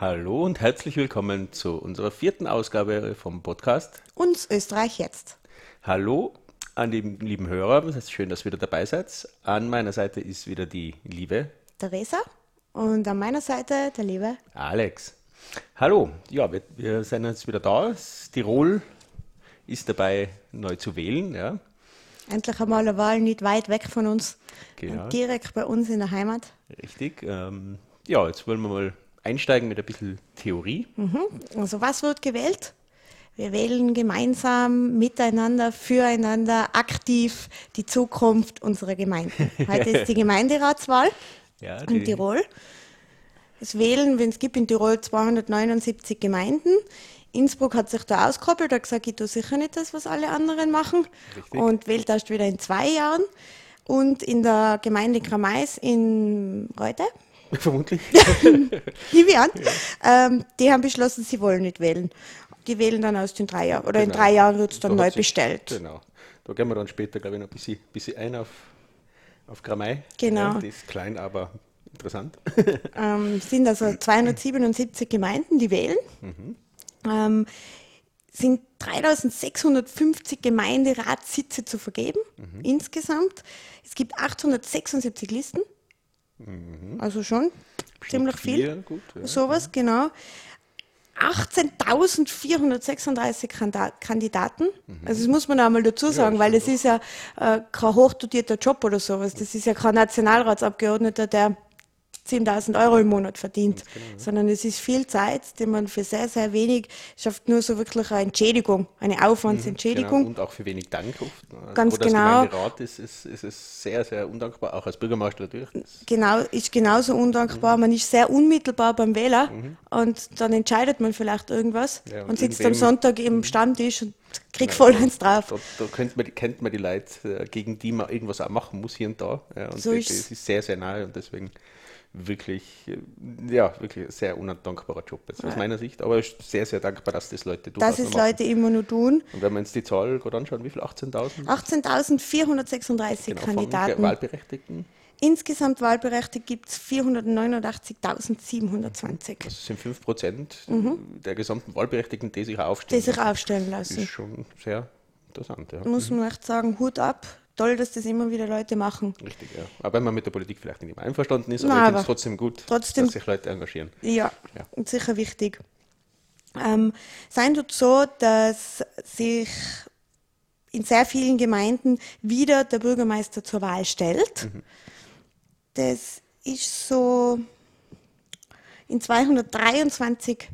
Hallo und herzlich willkommen zu unserer vierten Ausgabe vom Podcast. Uns Österreich jetzt. Hallo an die lieben Hörer, es ist schön, dass ihr wieder dabei seid. An meiner Seite ist wieder die liebe Theresa und an meiner Seite der liebe Alex. Hallo, ja, wir, wir sind jetzt wieder da. Tirol ist dabei, neu zu wählen. Ja. Endlich einmal eine Wahl nicht weit weg von uns, Genau. direkt bei uns in der Heimat. Richtig. Ähm, ja, jetzt wollen wir mal einsteigen mit ein bisschen Theorie. Also was wird gewählt? Wir wählen gemeinsam, miteinander, füreinander, aktiv die Zukunft unserer Gemeinden. Heute ist die Gemeinderatswahl Ja, in Tirol. Es wählen, wenn es gibt in Tirol 279 Gemeinden. Innsbruck hat sich da ausgekoppelt, hat gesagt, ich tue sicher nicht das, was alle anderen machen Richtig. und wählt erst wieder in zwei Jahren. Und in der Gemeinde Gramais in Reute, Vermutlich. nehme ich an, ähm, die haben beschlossen, sie wollen nicht wählen. Die wählen dann aus den drei Jahren. Oder in Genau. drei Jahren wird es dann Da neu bestellt. Genau. Da gehen wir dann später, glaube ich, noch ein bisschen, bisschen ein auf, auf Gramei. Genau. Ja, die ist klein, aber interessant. ähm, sind also 277 Gemeinden, die wählen. Ähm, sind 3650 Gemeinderatssitze zu vergeben insgesamt. Es gibt 876 Listen, also schon ziemlich viel. Ja, gut. Ja. Sowas, genau. 18.436 Kanda- Kandidaten. Also das muss man auch mal dazu sagen, weil es ist ja äh, kein hochdotierter Job oder sowas. Das ist ja kein Nationalratsabgeordneter, der 10.000 Euro im Monat verdient, sondern es ist viel Zeit, die man für sehr, sehr wenig schafft, nur so wirklich eine Entschädigung, eine Aufwandsentschädigung. Genau, und auch für wenig Dank oft. ne? Ganz Oder genau. Als Gemeinderat ist, ist, ist es sehr, sehr undankbar, auch als Bürgermeister natürlich. Genau, ist genauso undankbar. Mhm. Man ist sehr unmittelbar beim Wähler und dann entscheidet man vielleicht irgendwas Ja, und und sitzt am Mhm. Sonntag im Stammtisch und kriegt voll eins drauf. da da kennt, man, die- kennt man die Leute, äh, gegen die man irgendwas auch machen muss hier und da. Ja, und So das ist sehr, sehr nahe und deswegen wirklich, äh, ja, wirklich ein sehr undankbarer Job jetzt aus meiner Sicht. Aber ich bin sehr, sehr dankbar, dass das Leute durchaus Dass es. Leute immer nur tun. Und wenn wir uns die Zahl gerade anschauen, wie viel? 18.000? 18.436 Genau, Kandidaten. Wahlberechtigten. Insgesamt wahlberechtigt gibt es 489.720, Das sind 5 Prozent der gesamten Wahlberechtigten, die sich auch die aufstellen. sich aufstellen Das lassen. ist schon sehr interessant, ja. Muss man echt sagen, Hut ab. Toll, dass das immer wieder Leute machen. Richtig, ja. Aber wenn man mit der Politik vielleicht nicht immer einverstanden ist, aber Nein, ich finde es aber trotzdem gut, trotzdem- dass sich Leute engagieren. Ja, Ja. und sicher wichtig. Ähm, sein tut so, dass sich in sehr vielen Gemeinden wieder der Bürgermeister zur Wahl stellt. Das ist so in 223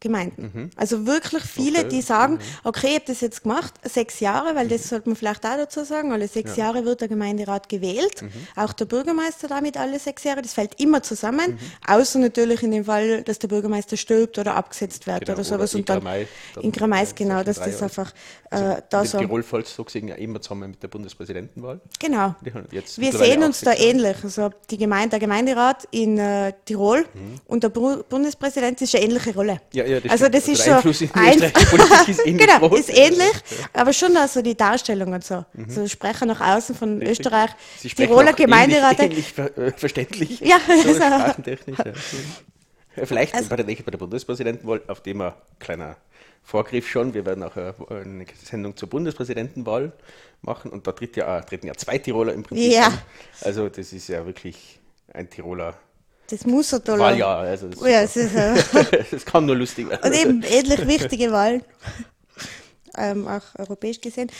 Gemeinden. Also wirklich viele, Okay. die sagen, okay, ich habe das jetzt gemacht, sechs Jahre, weil das sollte man vielleicht auch dazu sagen, alle sechs Jahre wird der Gemeinderat gewählt, auch der Bürgermeister damit alle sechs Jahre, das fällt immer zusammen, außer natürlich in dem Fall, dass der Bürgermeister stirbt oder abgesetzt wird Genau, oder sowas. oder in und dann in Gramais, genau, dass das einfach äh, da in so. Tirol gesehen ja immer zusammen mit der Bundespräsidentenwahl. Genau. Jetzt Wir sehen uns da ähnlich. Also die Gemeinde, der Gemeinderat in äh, Tirol und der Bu Bundespräsident ist eine ähnliche Rolle. Mhm. Ja, ja, das also das Also ist schon Einfluss in die ein- österreichische Politik ist ähnlich genau, groß. ist ähnlich, aber schon also die Darstellung und so. So Sprecher nach außen von Mhm. Richtig. Österreich, Sie Tiroler Gemeinderat. Ähnlich, ähnlich ver, äh, verständlich. Ja, so sprachentechnisch. Ja. Vielleicht Also- bei, der, bei der Bundespräsidentenwahl, auf dem ein kleiner Vorgriff schon. Wir werden auch eine, eine Sendung zur Bundespräsidentenwahl machen und da tritt ja, auch- treten ja zwei Tiroler im Prinzip Ja. an. Also das ist ja wirklich ein Tiroler Das muss er toll Wahljahr. Also das, ja, es ist, äh, das kann nur lustig werden. Und eben ähnlich wichtige Wahlen, ähm, auch europäisch gesehen.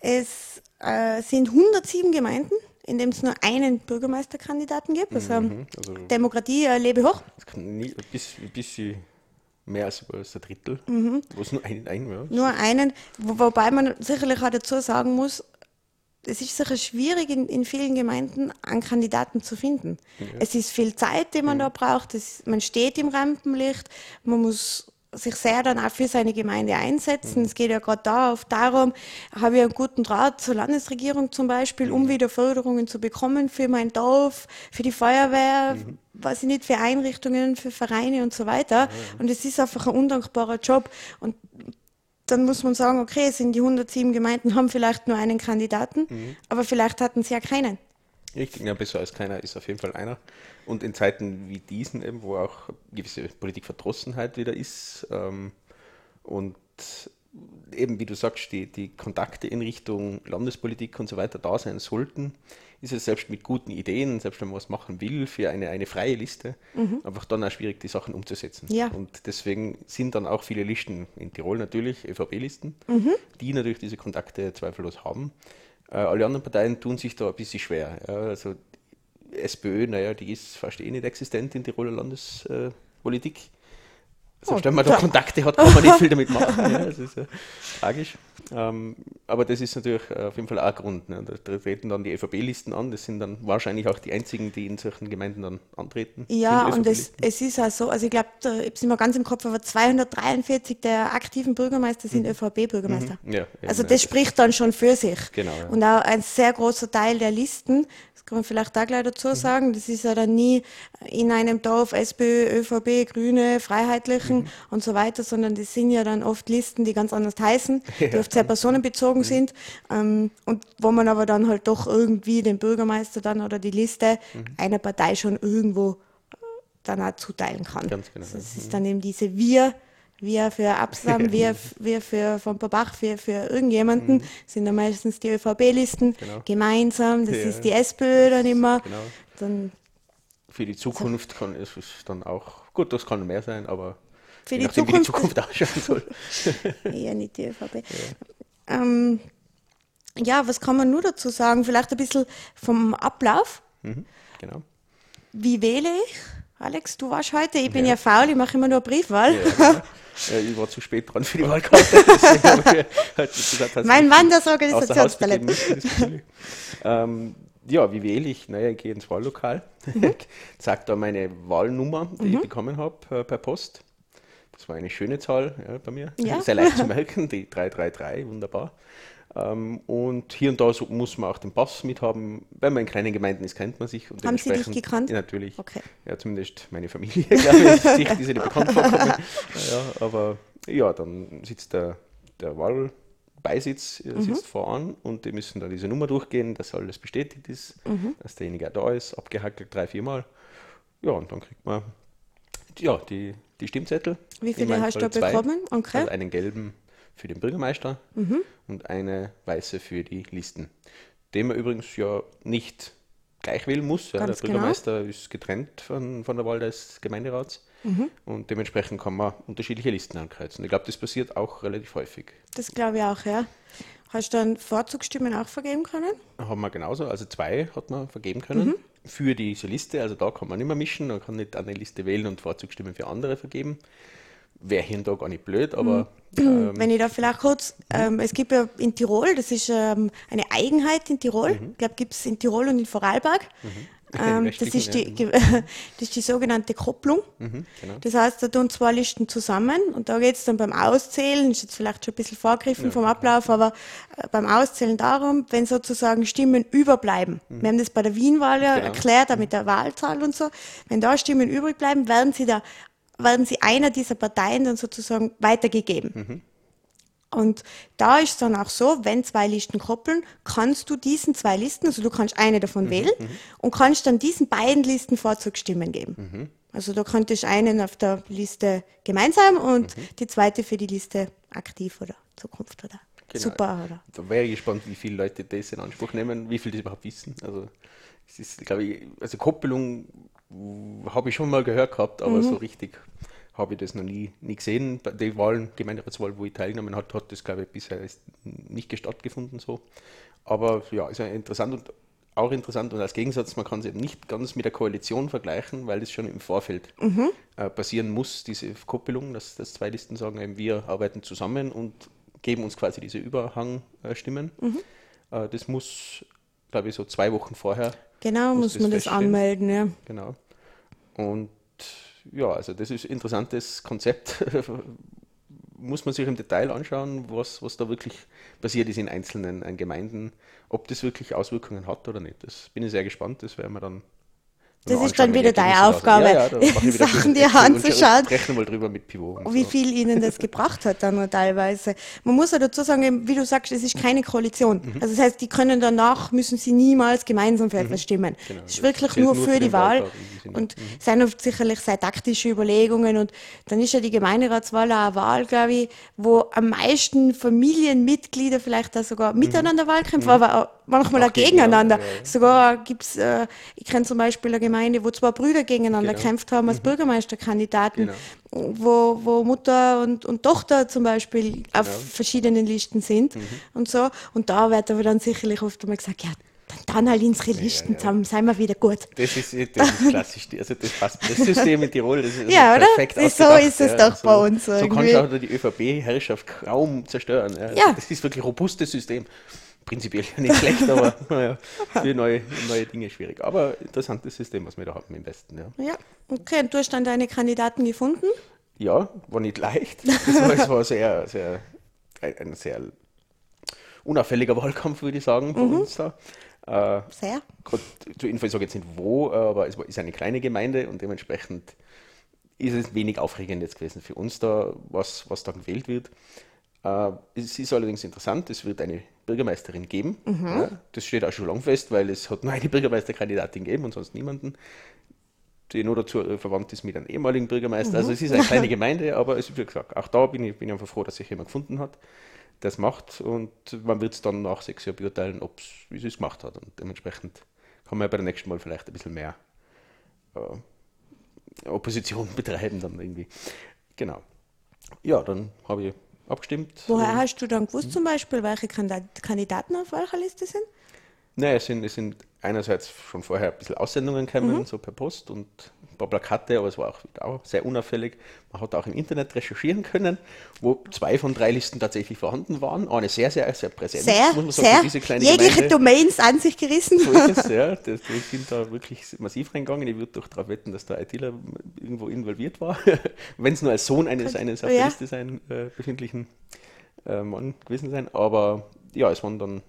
Es äh, sind 107 Gemeinden, in denen es nur einen Bürgermeisterkandidaten gibt. Also, also- Demokratie äh, lebe hoch. Nie, ein bisschen, mehr als, als ein Drittel, wo es nur einen, einen ja. Nur einen, wo, wobei man sicherlich auch dazu sagen muss, es ist sicher schwierig in, in vielen Gemeinden einen Kandidaten zu finden. Es ist viel Zeit, die man da braucht. Es, man steht im Rampenlicht. Man muss sich sehr dann auch für seine Gemeinde einsetzen. Es geht ja gerade da oft darum, habe ich einen guten Draht zur Landesregierung zum Beispiel, um wieder Förderungen zu bekommen für mein Dorf, für die Feuerwehr, weiß ich nicht, für Einrichtungen, für Vereine und so weiter. Und es ist einfach ein undankbarer Job. Und dann muss man sagen, okay, es sind die 107 Gemeinden, haben vielleicht nur einen Kandidaten, aber vielleicht hatten sie ja keinen. Richtig, ja, besser als keiner ist auf jeden Fall einer. Und in Zeiten wie diesen, eben, wo auch gewisse Politikverdrossenheit wieder ist ähm, und eben, wie du sagst, die, die Kontakte in Richtung Landespolitik und so weiter da sein sollten, ist es selbst mit guten Ideen, selbst wenn man was machen will, für eine, eine freie Liste, mhm. einfach dann auch schwierig, die Sachen umzusetzen. Ja. Und deswegen sind dann auch viele Listen in Tirol natürlich, ÖVP-Listen, mhm. die natürlich diese Kontakte zweifellos haben. Äh, alle anderen Parteien tun sich da ein bisschen schwer. Ja, also SPÖ, naja, die ist fast eh nicht existent in Tiroler Landespolitik. Äh, also, oh, wenn man da Kontakte hat, kann man nicht viel damit machen. ja, das ist ja tragisch. Ähm, aber das ist natürlich auf jeden Fall auch ein Grund. Ne? Da treten dann die ÖVP-Listen an. Das sind dann wahrscheinlich auch die einzigen, die in solchen Gemeinden dann antreten. Ja, und es, es ist auch so, also ich glaube, ich habe es immer ganz im Kopf, aber 243 der aktiven Bürgermeister sind mhm. ÖVP-Bürgermeister. Mhm. Ja, also das spricht dann schon für sich. Genau, ja. Und auch ein sehr großer Teil der Listen das kann man vielleicht da gleich dazu mhm. sagen. Das ist ja dann nie in einem Dorf SPÖ, ÖVP, Grüne, Freiheitlichen mhm. und so weiter, sondern das sind ja dann oft Listen, die ganz anders heißen, ja. die oft sehr personenbezogen mhm. sind ähm, und wo man aber dann halt doch irgendwie den Bürgermeister dann oder die Liste mhm. einer Partei schon irgendwo dann auch zuteilen kann. Ganz genau. Das ist dann eben diese Wir- wir für Absam, wir, wir für von Babach, für, für irgendjemanden, mhm. sind dann meistens die ÖVP-Listen genau. gemeinsam, das ja. ist die SPÖ dann immer. Genau. Dann, für die Zukunft kann es dann auch, gut, das kann mehr sein, aber für die Zukunft, die Zukunft ausschauen soll. Eher nicht die ÖVP. Ja. Ähm, ja, was kann man nur dazu sagen? Vielleicht ein bisschen vom Ablauf. Mhm, genau. Wie wähle ich? Alex, du warst heute, ich bin ja, ja faul, ich mache immer nur Briefwahl. Ja, genau. Äh, ich war zu spät dran für die Wahlkarte. mein Mann, das Organisationstalent. ähm, ja, wie wähle ich? Naja, ich gehe ins Wahllokal, mhm. sage da meine Wahlnummer, die mhm. ich bekommen habe äh, per Post. Das war eine schöne Zahl ja, bei mir, ja. sehr leicht zu merken, die 333, wunderbar. Ähm, und hier und da so muss man auch den Pass mithaben. Wenn man in kleinen Gemeinden ist, kennt man sich. Und Haben Sie dich gekannt? Ja, natürlich. Okay. Ja, zumindest meine Familie, glaube ich. Sich, die sind nicht bekannt vorkommen. Ja, aber ja, dann sitzt der, der Wahlbeisitz mhm. sitzt voran und die müssen da diese Nummer durchgehen, dass alles bestätigt ist, mhm. dass derjenige da ist, abgehackelt drei, viermal. Ja, und dann kriegt man ja, die, die Stimmzettel. Wie viele hast du bekommen? Okay. Also einen gelben für den Bürgermeister mhm. und eine weiße für die Listen. Den man übrigens ja nicht gleich wählen muss. Ja, der genau. Bürgermeister genau. ist getrennt von, von der Wahl des Gemeinderats mhm. und dementsprechend kann man unterschiedliche Listen ankreuzen. Ich glaube, das passiert auch relativ häufig. Das glaube ich auch, ja. Hast du dann Vorzugsstimmen auch vergeben können? Haben wir genauso, also zwei hat man vergeben können mhm. Für diese Liste. Also da kann man nicht mehr mischen, man kann nicht eine Liste wählen und Vorzugsstimmen für andere vergeben wäre hier und da gar nicht blöd, aber. Mhm. Ähm, Wenn ich da vielleicht kurz, ähm, es gibt ja in Tirol, das ist ähm, eine Eigenheit in Tirol, mhm. ich glaube, gibt es in Tirol und in Vorarlberg. Mhm. Ähm, das, ist die, das ist die sogenannte Kopplung. Mhm, genau. Das heißt, da tun zwei Listen zusammen und da geht es dann beim Auszählen, ist jetzt vielleicht schon ein bisschen vorgriffen ja, vom Ablauf, aber äh, beim Auszählen darum, wenn sozusagen Stimmen überbleiben. Mhm. Wir haben das bei der Wien-Wahl ja genau. erklärt, auch mit der Wahlzahl und so. Wenn da Stimmen übrig bleiben, werden sie da werden sie einer dieser Parteien dann sozusagen weitergegeben. Mhm. Und da ist es dann auch so, wenn zwei Listen koppeln, kannst du diesen zwei Listen, also du kannst eine davon mhm. wählen mhm. und kannst dann diesen beiden Listen Vorzugsstimmen geben. Mhm. Also da könntest einen auf der Liste gemeinsam und mhm. die zweite für die Liste aktiv oder Zukunft oder genau. super. Oder? Da wäre ich gespannt, wie viele Leute das in Anspruch nehmen, wie viele das überhaupt wissen. Also es ist, glaube ich, also Koppelung habe ich schon mal gehört gehabt, aber mhm. so richtig habe ich das noch nie, nie gesehen. Bei den Wahlen, Gemeinderatswahl, wo ich teilgenommen habe, hat das, glaube ich, bisher nicht stattgefunden so. Aber ja, ist ja interessant und auch interessant und als Gegensatz, man kann es eben nicht ganz mit der Koalition vergleichen, weil das schon im Vorfeld mhm. äh, passieren muss, diese Koppelung, dass, dass zwei Listen sagen, eben, wir arbeiten zusammen und geben uns quasi diese Überhangstimmen. Mhm. Äh, das muss, glaube ich, so zwei Wochen vorher. Genau, muss, muss man das anmelden, ja. Genau. Und ja, also das ist ein interessantes Konzept. Muss man sich im Detail anschauen, was, was da wirklich passiert ist in einzelnen Gemeinden, ob das wirklich Auswirkungen hat oder nicht. Das bin ich sehr gespannt, das werden wir dann Das Mal ist dann wieder deine. Aufgabe, Ja, ja, Sachen dir anzuschauen. Rechne mal drüber mit Pivot. und wie viel ihnen das gebracht hat dann noch teilweise. Man muss ja dazu sagen, wie du sagst, es ist keine Koalition. Mhm. Also das heißt, die können danach, müssen sie niemals gemeinsam für etwas stimmen. Genau, es ist wirklich nur nur für für die Wahl und es sind oft sicherlich sehr taktische Überlegungen und dann ist ja die Gemeinderatswahl auch eine Wahl, glaube ich, wo am meisten Familienmitglieder vielleicht auch sogar miteinander Wahl kämpfen, aber auch manchmal Mhm. Auch auch gegeneinander. ja. Sogar gibt's, äh, ich kenne zum Beispiel eine Gemeinde, wo zwei Brüder gegeneinander Genau. gekämpft haben als Bürgermeisterkandidaten, Genau. wo, wo Mutter und, und Tochter zum Beispiel auf Genau. verschiedenen Listen sind Mhm. und so. Und da wird aber dann sicherlich oft einmal gesagt, ja, dann, dann halt unsere Listen, ja. dann sind wir wieder gut. Das ist, das ist klassisch. Also das passt. Das System in Tirol, das ist Ja, oder? perfekt ist so ist es ja. doch bei uns So irgendwie. kannst du auch die ÖVP-Herrschaft kaum zerstören. Ja. Ja. Das ist wirklich ein robustes System. Prinzipiell nicht schlecht, aber naja, für neue, neue Dinge schwierig. Aber interessantes System, was wir da haben im Westen. Ja, Ja, okay. Und du hast dann deine Kandidaten gefunden? ja war nicht leicht. Es war, es war sehr, sehr, ein, sehr unauffälliger Wahlkampf, würde ich sagen, bei Mhm. uns da. Äh, Sehr. Grad zur Info, ich sage jetzt nicht wo, aber es ist eine kleine Gemeinde und dementsprechend ist es wenig aufregend jetzt gewesen für uns da, was, was da gewählt wird. Äh, es ist allerdings interessant, es wird eine Bürgermeisterin geben. Ja, das steht auch schon lang fest, weil es hat nur eine Bürgermeisterkandidatin gegeben und sonst niemanden, die nur dazu äh, verwandt ist mit einem ehemaligen Bürgermeister. Also es ist eine kleine Gemeinde, aber es ist wie gesagt, auch da bin ich, bin ich einfach froh, dass sich jemand gefunden hat, der es macht und man wird es dann nach sechs Jahren beurteilen, ob's, wie sie es gemacht hat und dementsprechend kann man ja bei der nächsten Mal vielleicht ein bisschen mehr äh, Opposition betreiben dann irgendwie. Genau. Ja, dann habe ich abgestimmt. Woher hast du dann gewusst zum Beispiel, welche Kandidat- Kandidaten auf welcher Liste sind? Naja, es sind, es sind einerseits schon vorher ein bisschen Aussendungen gekommen, so per Post und paar Plakate, aber es war auch, sehr unauffällig. Man hat auch im Internet recherchieren können, wo zwei von drei Listen tatsächlich vorhanden waren. Eine sehr, sehr, sehr präsent, Sehr, muss man sagen, sehr. diese kleine Jegliche. Domains an sich gerissen. So ist es, ja. Das, die sind da wirklich massiv reingegangen. Ich würde doch darauf wetten, dass der ITler irgendwo involviert war. Wenn es nur als Sohn eines, eines auf Ja. der Liste sein, äh, befindlichen äh, Mann gewesen sein. Aber ja, es waren dann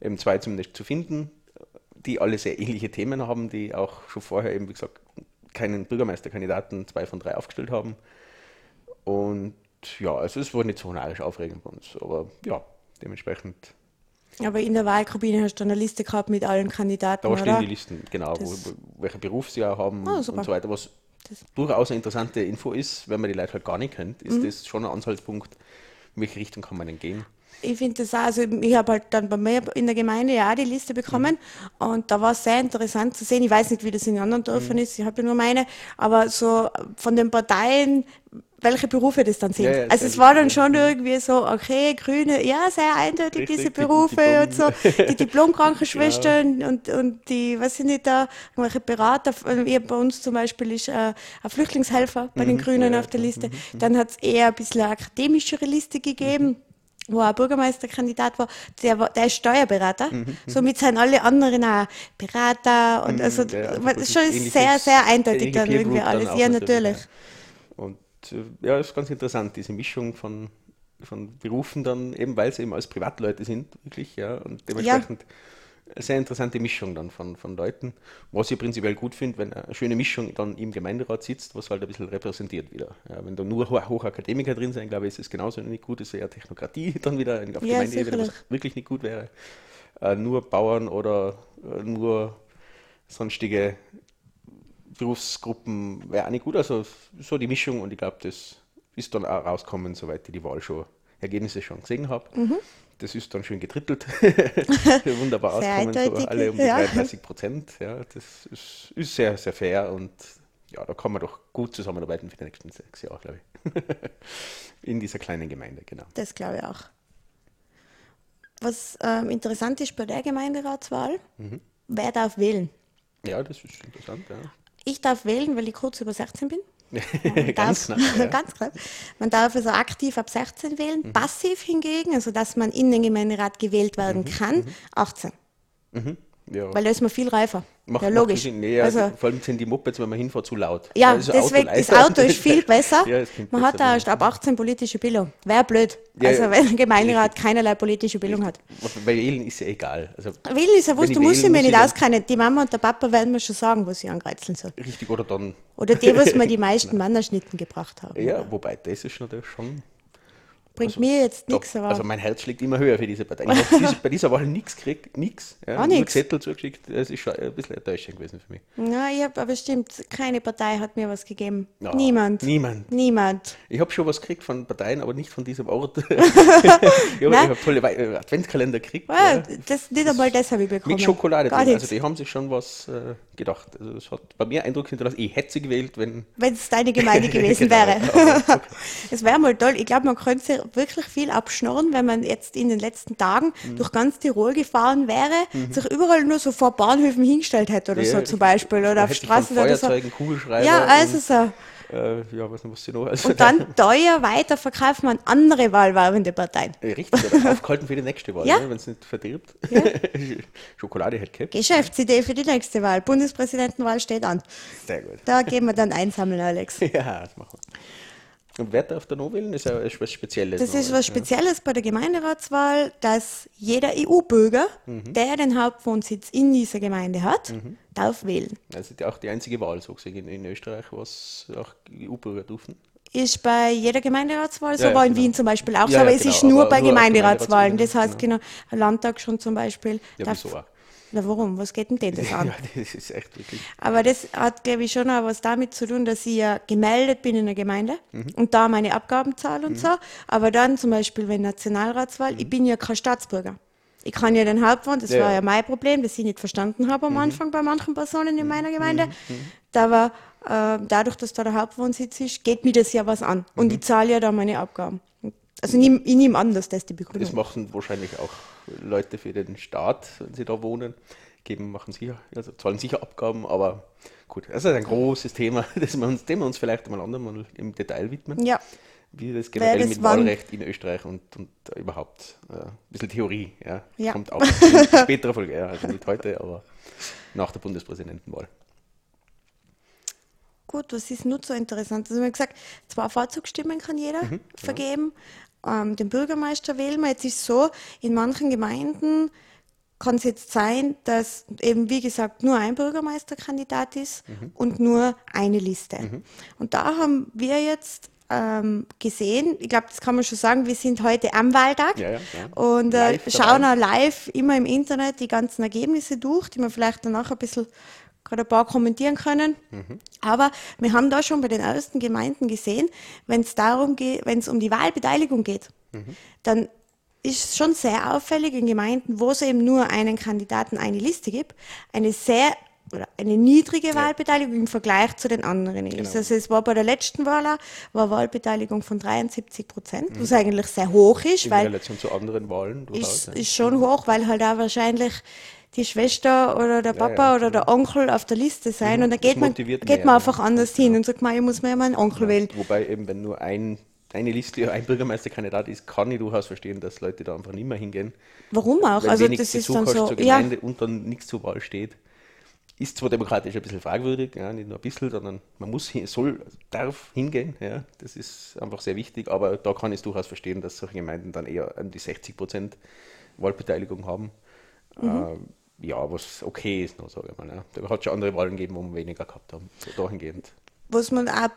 eben zwei zumindest zu finden, die alle sehr ähnliche Themen haben, die auch schon vorher eben, wie gesagt, keinen Bürgermeisterkandidaten zwei von drei aufgestellt haben. Und ja, also es war nicht so narrisch aufregend bei uns, aber ja, dementsprechend Aber in der Wahlkabine hast du eine Liste gehabt mit allen Kandidaten, Da stehen oder? die Listen, genau, wo, wo, welcher Beruf sie auch haben super. und so weiter. Was Das- durchaus eine interessante Info ist, wenn man die Leute halt gar nicht kennt, Mhm. ist das schon ein Anhaltspunkt, in welche Richtung kann man denn gehen. Ich finde das auch, also ich habe halt dann bei mir in der Gemeinde ja auch die Liste bekommen und da war es sehr interessant zu sehen. Ich weiß nicht, wie das in anderen Dörfern ist, ich habe ja nur meine, aber so von den Parteien, welche Berufe das dann sind. Ja, ja, also es war dann schon irgendwie so, okay, Grüne, ja, sehr eindeutig Richtig, diese die Berufe Diplom- und so, die Diplomkrankenschwestern und, und die, was sind die da, irgendwelche Berater, äh, bei uns zum Beispiel ist äh, ein Flüchtlingshelfer bei den Grünen Mhm. ja, auf der. Liste. Dann hat es eher ein bisschen eine akademischere Liste gegeben wo ein Bürgermeisterkandidat war, der, war, der ist Steuerberater. Somit sind alle anderen auch Berater und also Mhm, ja, ja, das ist schon ähnliches- sehr, sehr eindeutig dann irgendwie dann alles. Ja, natürlich. Ja. Und äh, ja, ist ganz interessant, diese Mischung von, von Berufen dann, eben weil sie eben als Privatleute sind, wirklich, ja, und dementsprechend eine sehr interessante Mischung dann von, von Leuten, was ich prinzipiell gut finde, wenn eine schöne Mischung dann im Gemeinderat sitzt, was halt ein bisschen repräsentiert wieder. Ja, wenn da nur Ho- Hochakademiker drin sind, glaube ich, ist es genauso nicht gut, ist eher Technokratie dann wieder auf Ja, Gemeindeebene, was wirklich nicht gut wäre. Äh, nur Bauern oder äh, nur sonstige Berufsgruppen wäre auch nicht gut. Also so die Mischung und ich glaube, das ist dann auch rauskommen, soweit ich die Wahl schon, Ergebnisse schon gesehen habe. Mhm. Das ist dann schön gedrittelt. Wunderbar auskommen, so alle um die ja. 33 Prozent. Ja, das ist, ist sehr, sehr fair und ja, da kann man doch gut zusammenarbeiten für die nächsten sechs Jahre, glaube ich. In dieser kleinen Gemeinde, genau. Das glaube ich auch. Was ähm, interessant ist bei der Gemeinderatswahl, Mhm. wer darf wählen? Ja, das ist interessant, ja. Ich darf wählen, weil ich kurz über 16 bin. Ganz darf, knapp, ja. Mhm. ganz knapp. Man darf also aktiv ab 16 wählen, passiv hingegen, also dass man in den Gemeinderat gewählt werden kann, 18. Mhm. Ja. Weil da ist man viel reifer. Macht, ja, macht logisch. Sinn. Nee, Also- vor allem sind die Mopeds, wenn man hinfährt, zu laut. Ja, ein deswegen, das leiser. Auto ist viel besser. Ja, Man besser, hat da ab 18 politische Bildung. Wäre blöd. Ja, also wenn ein Gemeinderat keinerlei politische Bildung hat. Bei Wählen ist ja egal. Also Wählen ist ja wurscht, du musst dich mir nicht auskennen. Die Mama und der Papa werden mir schon sagen, wo sie angreizeln soll. richtig oder dann. Oder die, was mir die meisten Wanderschnitten gebracht haben. Ja, wobei das ist natürlich schon. Bringt mir jetzt nichts, also mein Herz schlägt immer höher für diese Partei. Ich habe diese, bei dieser Wahl nichts gekriegt, nichts. Ja, nur. Zettel zugeschickt. Das ist schon ein bisschen enttäuschend gewesen für mich. ja, ich hab, aber stimmt, keine Partei hat mir was gegeben. Ja, Niemand. Niemand. Niemand. Ich habe schon was gekriegt von Parteien, aber nicht von diesem Ort. ich habe hab tolle äh, Adventskalender gekriegt. Ja, ja. das, nicht einmal das habe ich bekommen. Mit Schokolade Gar drin. nichts. Also die haben sich schon was äh, gedacht. Also es hat bei mir Eindruck hinterlassen, ich hätte sie gewählt, wenn. wenn es deine Gemeinde gewesen Genau, wäre. Es wäre mal toll. Ich glaube, man könnte wirklich viel abschnorren, wenn man jetzt in den letzten Tagen Mhm. durch ganz Tirol gefahren wäre, sich überall nur so vor Bahnhöfen hingestellt hätte oder Ja, so zum Beispiel oder auf Straßen oder so. Feuerzeugen, Kugelschreiber Ja, also und- so. Äh, ja, was, was sie noch. Also, Und dann teuer weiterverkaufen an andere wahlwerbende Parteien. Richtig, aufgehalten für die nächste Wahl, Ja. ne, wenn es nicht verdirbt. Ja. Schokolade hätte gehabt. Geschäftsidee für die nächste Wahl. Bundespräsidentenwahl steht an. Sehr gut. Da gehen wir dann einsammeln, Alex. Ja, das machen wir. Und wer darf da noch wählen? Das ist ja was Spezielles. Das noch, ist was ja. Spezielles bei der Gemeinderatswahl, dass jeder EU-Bürger, Mhm. der den Hauptwohnsitz in dieser Gemeinde hat, darf wählen. Das ist ja auch die einzige Wahl, so gesehen, in, Österreich, was auch EU-Bürger dürfen. Ist bei jeder Gemeinderatswahl so, Ja, ja, war in genau. Wien zum Beispiel auch so, Ja, aber ja, es genau, ist nur aber bei nur auf Gemeinderatswahlen. Das Gemeinderatsebene, heißt, genau, Landtag schon zum Beispiel. Ja, darf- wieso auch? Na, warum? Was geht denn das an? Ja, das ist echt wirklich. Aber das hat, glaube ich, schon auch was damit zu tun, dass ich ja gemeldet bin in der Gemeinde Mhm. und da meine Abgaben zahle und so. Aber dann zum Beispiel, wenn Nationalratswahl, ich bin ja kein Staatsbürger. Ich kann ja den Hauptwohn, das Mhm. Ja. Mhm. war ja mein Problem, das ich nicht verstanden habe am Anfang bei manchen Personen in meiner Gemeinde. Da war, äh, dadurch, dass da der Hauptwohnsitz ist, geht mir das ja was an. Und Mhm. ich zahle ja da meine Abgaben. Also ich nehme ich nehm an, dass das die Das Begründung ist. machen wahrscheinlich auch Leute für den Staat, wenn sie da wohnen. Geben, machen sicher, also zahlen sicher Abgaben, aber gut, das ist ein großes Thema, das wir uns, dem wir uns vielleicht einmal andermal im Detail widmen. Ja, Wie das generell das mit? Wahlrecht in Österreich und, und überhaupt äh, ein bisschen Theorie, ja. Ja. Kommt auch in späterer Folge, ja, also nicht heute, aber nach der Bundespräsidentenwahl. Gut, was ist nur so interessant? Also, wir haben gesagt, zwei Vorzugsstimmen kann jeder Mhm, vergeben. Ähm, den Bürgermeister wählen wir. Jetzt ist so, in manchen Gemeinden kann es jetzt sein, dass eben, wie gesagt, nur ein Bürgermeisterkandidat ist Mhm. und nur eine Liste. Und da haben wir jetzt ähm, gesehen, ich glaube, das kann man schon sagen, wir sind heute am Wahltag Ja, ja, und äh, schauen auch live immer im Internet die ganzen Ergebnisse durch, die wir vielleicht danach ein bisschen gerade ein paar kommentieren können. Aber wir haben da schon bei den ersten Gemeinden gesehen, wenn es darum geht, wenn es um die Wahlbeteiligung geht, dann ist es schon sehr auffällig in Gemeinden, wo es eben nur einen Kandidaten, eine Liste gibt, eine sehr oder eine niedrige Wahlbeteiligung im Vergleich zu den anderen ist. Genau. Also es war bei der letzten Wahl auch, war Wahlbeteiligung von 73 Prozent, was eigentlich sehr hoch ist, In weil Relation zu anderen Wahlen ist, ja. ist schon hoch, weil halt auch wahrscheinlich die Schwester oder der Papa ja, oder der Onkel auf der Liste sein und da Das geht man, geht man ja. einfach anders hin und sagt, man, ich muss mir ja meinen Onkel wählen. Wobei eben, wenn nur ein, eine Liste, ein Bürgermeisterkandidat ist, kann ich durchaus verstehen, dass Leute da einfach nicht mehr hingehen. Warum auch? Wenn Also das ist dann so, zur ja, Gemeinde und dann nichts zur Wahl steht. Ist zwar demokratisch ein bisschen fragwürdig, ja, nicht nur ein bisschen, sondern man muss, soll, darf hingehen, ja, das ist einfach sehr wichtig, aber da kann ich es durchaus verstehen, dass solche Gemeinden dann eher an die 60 Prozent Wahlbeteiligung haben. Mhm. Ja, was okay ist, noch, sage ich mal. Ja. Da hat schon andere Wahlen gegeben, wo wir weniger gehabt haben, so dahingehend. was man auch ein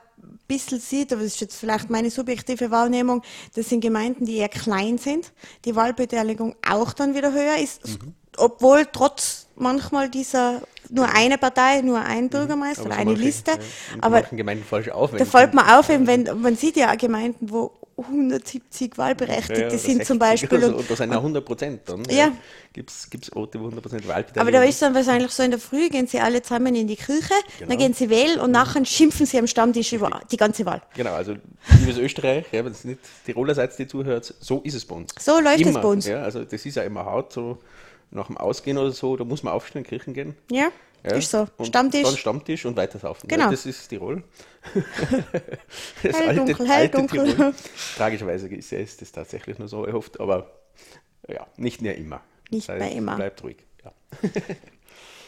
bisschen sieht, aber das ist jetzt vielleicht meine subjektive Wahrnehmung, das sind Gemeinden, die eher klein sind, die Wahlbeteiligung auch dann wieder höher ist, Mhm. obwohl trotz manchmal dieser nur eine Partei, nur ein Bürgermeister Mhm. Oder eine manche, Liste, ja, aber Gemeinden falsch auf. Da fällt mir auf, eben, wenn, man sieht ja auch Gemeinden, wo 170 Wahlberechtigte sind zum Beispiel. Und, Und, das sind ja 100 Prozent dann. Ja. Gibt es Orte, wo 100 Prozent Wahlbeteiligung aber da ist dann wahrscheinlich so in der Früh, gehen sie alle zusammen in die Kirche, dann Genau. gehen sie wählen und nachher schimpfen sie am Stammtisch über die ganze Wahl. Genau, also liebes Österreich, ja, wenn es nicht Tiroler seid, die zuhört, so ist es bei uns. So läuft es immer, bei uns. Ja, also das ist ja immer hart, so nach dem Ausgehen oder so, da muss man aufstehen, Kirchen gehen. Ja, Ja, ist so. und Stammtisch. Dann Stammtisch und weiter saufen. Genau. Ja, das ist Tirol. das Hell, dunkel, hell, dunkel. Tirol. Tragischerweise ist, ist das tatsächlich nur so erhofft, aber ja, nicht mehr immer. Nicht mehr immer. Bleibt ruhig. Ja.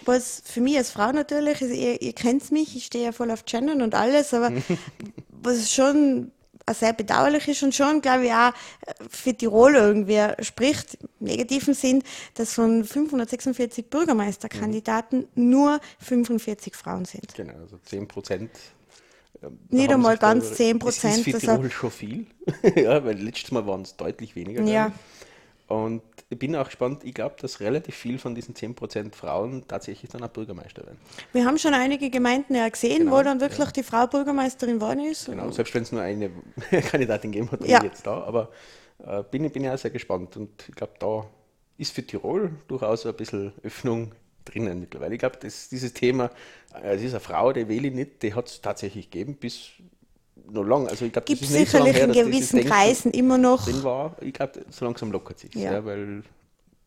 was für mich als Frau natürlich, ihr, ihr kennt mich, ich stehe ja voll auf Gendern und alles, aber was schon sehr bedauerlich ist und schon, glaube ich, auch für Tirol irgendwie spricht, im negativen Sinn, dass von 546 Bürgermeisterkandidaten mhm. nur 45 Frauen sind. Genau, also 10 Prozent. Ähm, Nicht einmal ganz 10 Prozent. Das ist für Tirol also, schon viel, ja, weil letztes Mal waren es deutlich weniger. Ja. Und ich bin auch gespannt, ich glaube, dass relativ viel von diesen 10% Frauen tatsächlich dann auch Bürgermeister werden. Wir haben schon einige Gemeinden ja gesehen, genau, wo dann wirklich ja. die Frau Bürgermeisterin geworden ist. Genau, selbst wenn es nur eine Kandidatin gegeben hat, ja. jetzt da. Aber äh, bin, bin ich auch sehr gespannt und ich glaube, da ist für Tirol durchaus ein bisschen Öffnung drinnen mittlerweile. Ich glaube, dieses Thema, äh, es ist eine Frau, die wähle ich nicht, die hat es tatsächlich gegeben bis noch lang. Also ich glaube, ist nicht so her, in gewissen Kreisen immer noch. Drin war. Ich glaube, so langsam lockert sich ja. ja. weil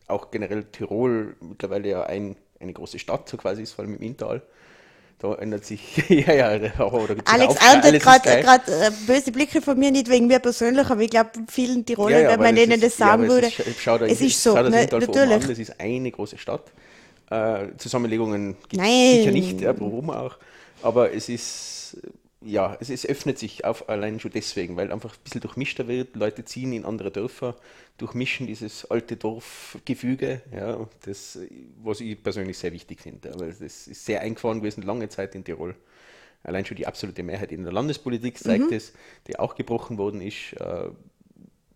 auch generell Tirol mittlerweile ja ein, eine große Stadt so quasi ist, vor allem im Inntal. Da ändert sich, ja, ja, oder Alex erntet gerade äh, böse Blicke von mir, nicht wegen mir persönlich, aber ich glaube, vielen Tirolern, ja, ja, wenn man denen das sagen ja, würde, es ist, schau da, es ist so, ne, natürlich. An, das ist eine große Stadt. Äh, Zusammenlegungen gibt es sicher nicht, ja, warum auch, aber es ist ja, es, es, öffnet sich auf, allein schon deswegen, weil einfach ein bisschen durchmischter wird. Leute ziehen in andere Dörfer, durchmischen dieses alte Dorfgefüge, ja, das, was ich persönlich sehr wichtig finde. Aber das ist sehr eingefahren gewesen, lange Zeit in Tirol. Allein schon die absolute Mehrheit in der Landespolitik zeigt mhm. es, die auch gebrochen worden ist. Äh,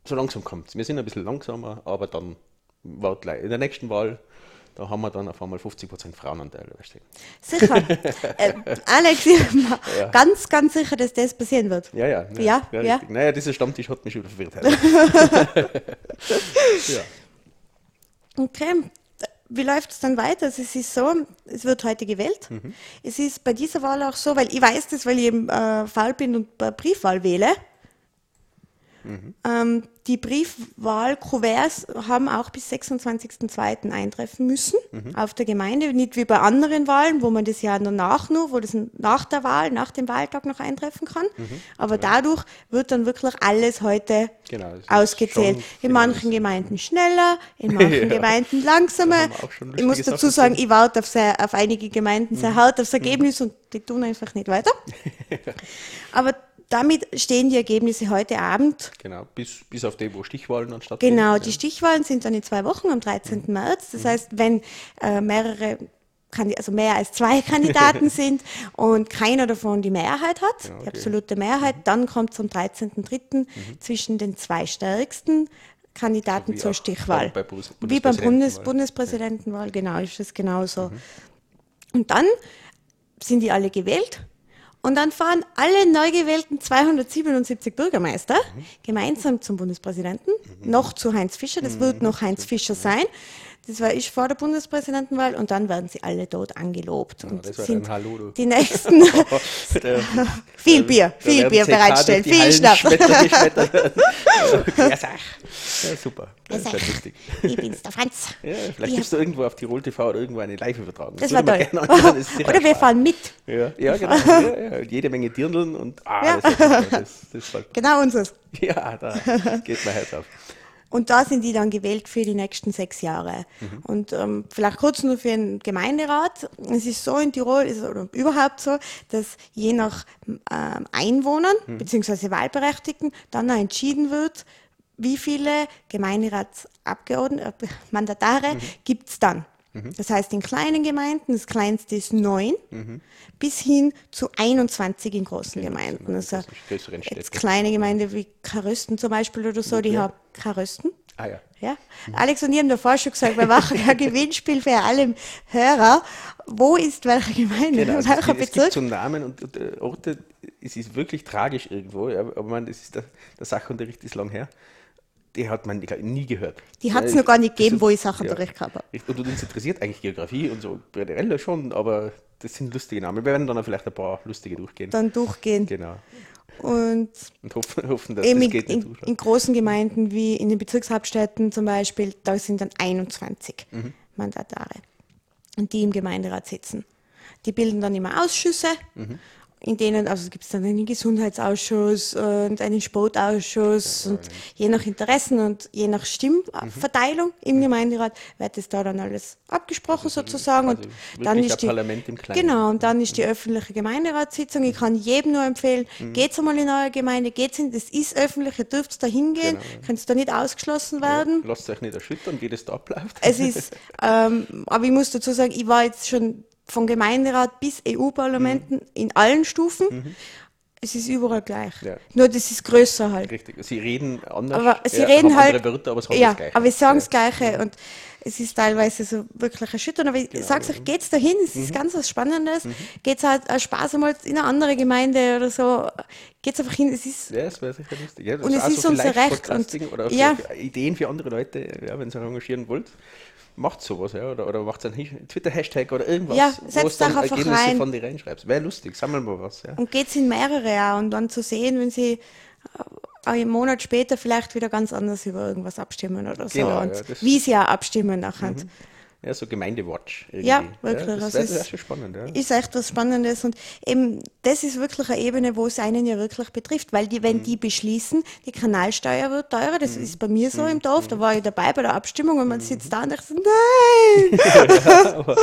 so langsam kommt es. Wir sind ein bisschen langsamer, aber dann in der nächsten Wahl da haben wir dann auf einmal 50% Frauenanteil. Sicher. äh, Alex, ja. ganz, ganz sicher, dass das passieren wird. Ja, ja. Ja, ja, ja. Naja, dieser Stammtisch hat mich schon verwirrt. Okay. Wie läuft es dann weiter? Also es ist so, es wird heute gewählt. Mhm. Es ist bei dieser Wahl auch so, weil ich weiß das, weil ich eben äh, faul bin und Briefwahl wähle. Mhm. Ähm, die Briefwahlkuverts haben auch bis 26.02. eintreffen müssen mhm. auf der Gemeinde, nicht wie bei anderen Wahlen, wo man das ja danach nur, wo das nach der Wahl, nach dem Wahltag noch eintreffen kann. Mhm. Aber ja. dadurch wird dann wirklich alles heute genau, ausgezählt. In manchen Gemeinden schneller, in manchen ja. Gemeinden langsamer. Ich muss dazu sagen, ich warte auf, sehr, auf einige Gemeinden sehr mhm. hart aufs Ergebnis und die tun einfach nicht weiter. Aber damit stehen die Ergebnisse heute Abend. Genau, bis, bis auf die, wo Stichwahlen dann stattfinden. Genau, die Stichwahlen sind dann in zwei Wochen am 13. Mhm. März. Das mhm. heißt, wenn äh, mehrere also mehr als zwei Kandidaten sind und keiner davon die Mehrheit hat, ja, okay. die absolute Mehrheit, mhm. dann kommt es am 13.03. Mhm. zwischen den zwei stärksten Kandidaten so zur Stichwahl. Bei Bundes wie beim Bundes Bundespräsidentenwahl, genau, ist das genauso. Mhm. Und dann sind die alle gewählt und dann fahren alle neu gewählten 277 Bürgermeister mhm. gemeinsam zum Bundespräsidenten, mhm. noch zu Heinz Fischer, das mhm. wird noch Heinz Fischer sein. Das war ich vor der Bundespräsidentenwahl und dann werden sie alle dort angelobt. Ja, und sind Hallo, die nächsten viel Bier, viel Bier bereitstellen, viel Schnaps. ja, super. Das ist halt lustig. Ich bin's, der Franz. Ja, vielleicht gibst du irgendwo auf Tirol TV oder irgendwo eine Live-Übertragung. Das, das war toll. Oder wir fahren mit. Ja, ja genau. Ja, ja. Jede Menge Dirndeln und ah, das, das, das halt Genau unseres. Ja, da geht mein Herz auf. Und da sind die dann gewählt für die nächsten sechs Jahre. Mhm. Und ähm, vielleicht kurz nur für den Gemeinderat. Es ist so in Tirol, ist, oder überhaupt so, dass je nach ähm, Einwohnern mhm. bzw. Wahlberechtigten dann auch entschieden wird, wie viele Gemeinderatsabgeordnete, äh, Mandatare mhm. gibt es dann. Mhm. Das heißt, in kleinen Gemeinden, das kleinste ist neun, mhm. bis hin zu 21 in großen okay, Gemeinden. Also jetzt kleine Gemeinde wie Karösten zum Beispiel oder so, die haben Karösten. Ah ja. ja? Mhm. Alex und ich haben davor schon gesagt, wir machen ein Gewinnspiel für alle Hörer. Wo ist welche Gemeinde? Genau, welcher also es, Bezirk? gibt so Namen und, und äh, Orte, es ist wirklich tragisch irgendwo, ja, aber man, das ist der, der Sachunterricht ist lang her die hat man nie gehört. Die hat es noch gar nicht gegeben, wo ich Sachenunterricht ja. gehabt habe. Und uns interessiert eigentlich Geografie und so generell schon, aber das sind lustige Namen. Wir werden dann vielleicht ein paar lustige durchgehen. Dann durchgehen. Genau. Und, und hoffen, hoffen, dass eben das geht in, in, großen Gemeinden wie in den Bezirkshauptstädten zum Beispiel, da sind dann 21 mhm. Mandatare. Und die im Gemeinderat sitzen. Die bilden dann immer Ausschüsse. Mhm in denen, also gibt es dann einen Gesundheitsausschuss und einen Sportausschuss und je nach Interessen und je nach Stimmverteilung mhm. im Gemeinderat wird das da dann alles abgesprochen also sozusagen also und dann ist die, Parlament im Kleinen. genau und dann ist die öffentliche Gemeinderatssitzung. Ich kann jedem nur empfehlen, mhm. geht's einmal in eure Gemeinde, geht's in, das ist öffentlich, ihr dürft da hingehen, genau. könnt da nicht ausgeschlossen werden. Ja, lasst euch nicht erschüttern, wie das da abläuft. Es ist, ähm, aber ich muss dazu sagen, ich war jetzt schon von Gemeinderat bis EU-Parlamenten mhm. in allen Stufen. Mhm. Es ist überall gleich. Ja. Nur das ist größer halt. Richtig. Sie reden anders. Aber sie ja, reden halt. Wörter, aber, ja, aber sie sagen das Gleiche. Und es ist teilweise so wirklich erschütternd. Aber ich genau, sage euch, geht's dahin? Es ist mhm. ganz was Spannendes. Mhm. Geht's halt als Spaß einmal in eine andere Gemeinde oder so. Geht's einfach hin. Es ist. Ja, das wäre sicher lustig. Ja, und es ist so unser Recht. Und, oder ja. Ideen für andere Leute, ja, wenn ihr engagieren wollt macht sowas, ja, oder, oder macht einen Twitter-Hashtag oder irgendwas, ja, wo es dann Ergebnisse rein. von dir reinschreibst. Wäre lustig, sammeln wir was. Ja. Und geht es in mehrere auch und dann zu sehen, wenn sie äh, einen Monat später vielleicht wieder ganz anders über irgendwas abstimmen oder so genau, und ja, wie sie auch abstimmen nachher. Mhm. Ja, so Gemeindewatch. Irgendwie. Ja, wirklich. Ja, das also ist, schon spannend. Ja. Ist echt was Spannendes und eben das ist wirklich eine Ebene, wo es einen ja wirklich betrifft, weil die, wenn mhm. die beschließen, die Kanalsteuer wird teurer, das mhm. ist bei mir so mhm. im Dorf, da war ich dabei bei der Abstimmung und man mhm. sitzt da und denkt so, nein! aber,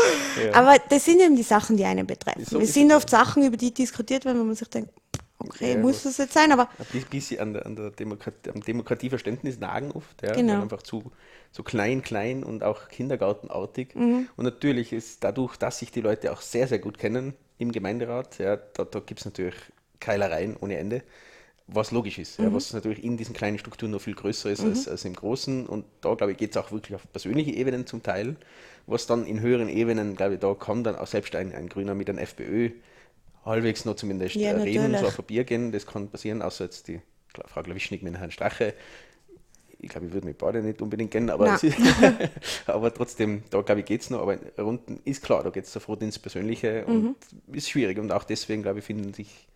ja. aber, das sind eben die Sachen, die einen betreffen. So es sind oft Sachen, über die diskutiert werden, wo man sich denkt, okay, ja, muss das jetzt sein, aber... Ein bisschen an der, an der Demokratie, am Demokratieverständnis nagen oft, ja, genau. einfach zu so klein, klein und auch kindergartenartig. Mhm. Und natürlich ist dadurch, dass sich die Leute auch sehr, sehr gut kennen im Gemeinderat, ja, da, da gibt es natürlich Keilereien ohne Ende, was logisch ist, mhm. ja, was natürlich in diesen kleinen Strukturen noch viel größer ist mhm. als, als, im Großen. Und da, glaube ich, geht es auch wirklich auf persönliche Ebenen zum Teil, was dann in höheren Ebenen, glaube ich, da kann dann auch selbst ein, ein Grüner mit einem FPÖ halbwegs noch zumindest ja, reden, so auf Bier gehen, das kann passieren, außer jetzt die Frau Glawischnik mit Herrn Strache ich glaube, ich würde mich beide nicht unbedingt kennen, aber, ist, aber trotzdem, da glaube ich, geht es noch. Aber unten ist klar, da geht es sofort ins Persönliche und mhm. ist schwierig. Und auch deswegen, glaube ich, finden sich,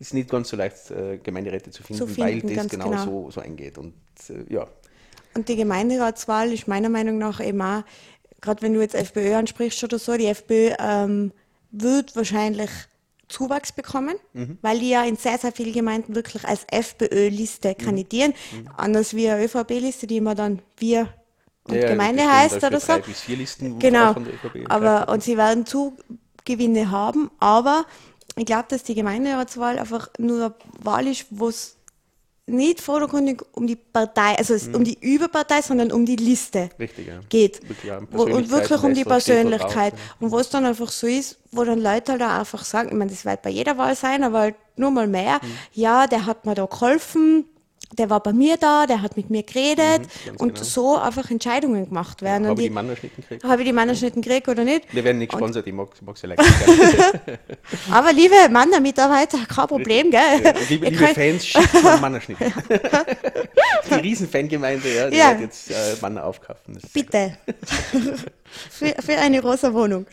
ist nicht ganz so leicht, äh, Gemeinderäte zu finden, zu finden, weil das genau, genau, So, so eingeht. Und äh, ja. Und die Gemeinderatswahl ist meiner Meinung nach eben auch, gerade wenn du jetzt FPÖ ansprichst oder so, die FPÖ ähm, wird wahrscheinlich Zuwachs bekommen, mhm. weil die ja in sehr, sehr vielen Gemeinden wirklich als FPÖ-Liste mhm. kandidieren, mhm. anders wie eine ÖVP-Liste, die immer dann wir und ja, Gemeinde heißt oder so. Listen genau, aber und sie werden Zugewinne haben, aber ich glaube, dass die Gemeinderatswahl einfach nur Wahl ist, wo es nicht vordergründig um die Partei, also mhm. um die Überpartei, sondern um die Liste Richtig, ja. geht. Wo, und wirklich um die Persönlichkeit. Drauf, ja. Und wo es dann einfach so ist, wo dann Leute halt auch einfach sagen, ich meine, das wird bei jeder Wahl sein, aber halt nur mal mehr, mhm. ja, der hat mir da geholfen, der war bei mir da, der hat mit mir geredet mhm, und genau. so einfach Entscheidungen gemacht werden. Ja, habe ich die Mannerschnitten gekriegt? Habe ich die Mannerschnitten gekriegt oder nicht? Wir werden nicht gesponsert, ich mag, mag sie lecker. Aber liebe Manner-Mitarbeiter, kein Problem, gell? Ja, liebe, liebe Fans, schickt von Mannerschnitten. die Riesenfangemeinde, ja, die ja. wird jetzt äh, Manner aufkaufen. Bitte. für, für eine rosa Wohnung.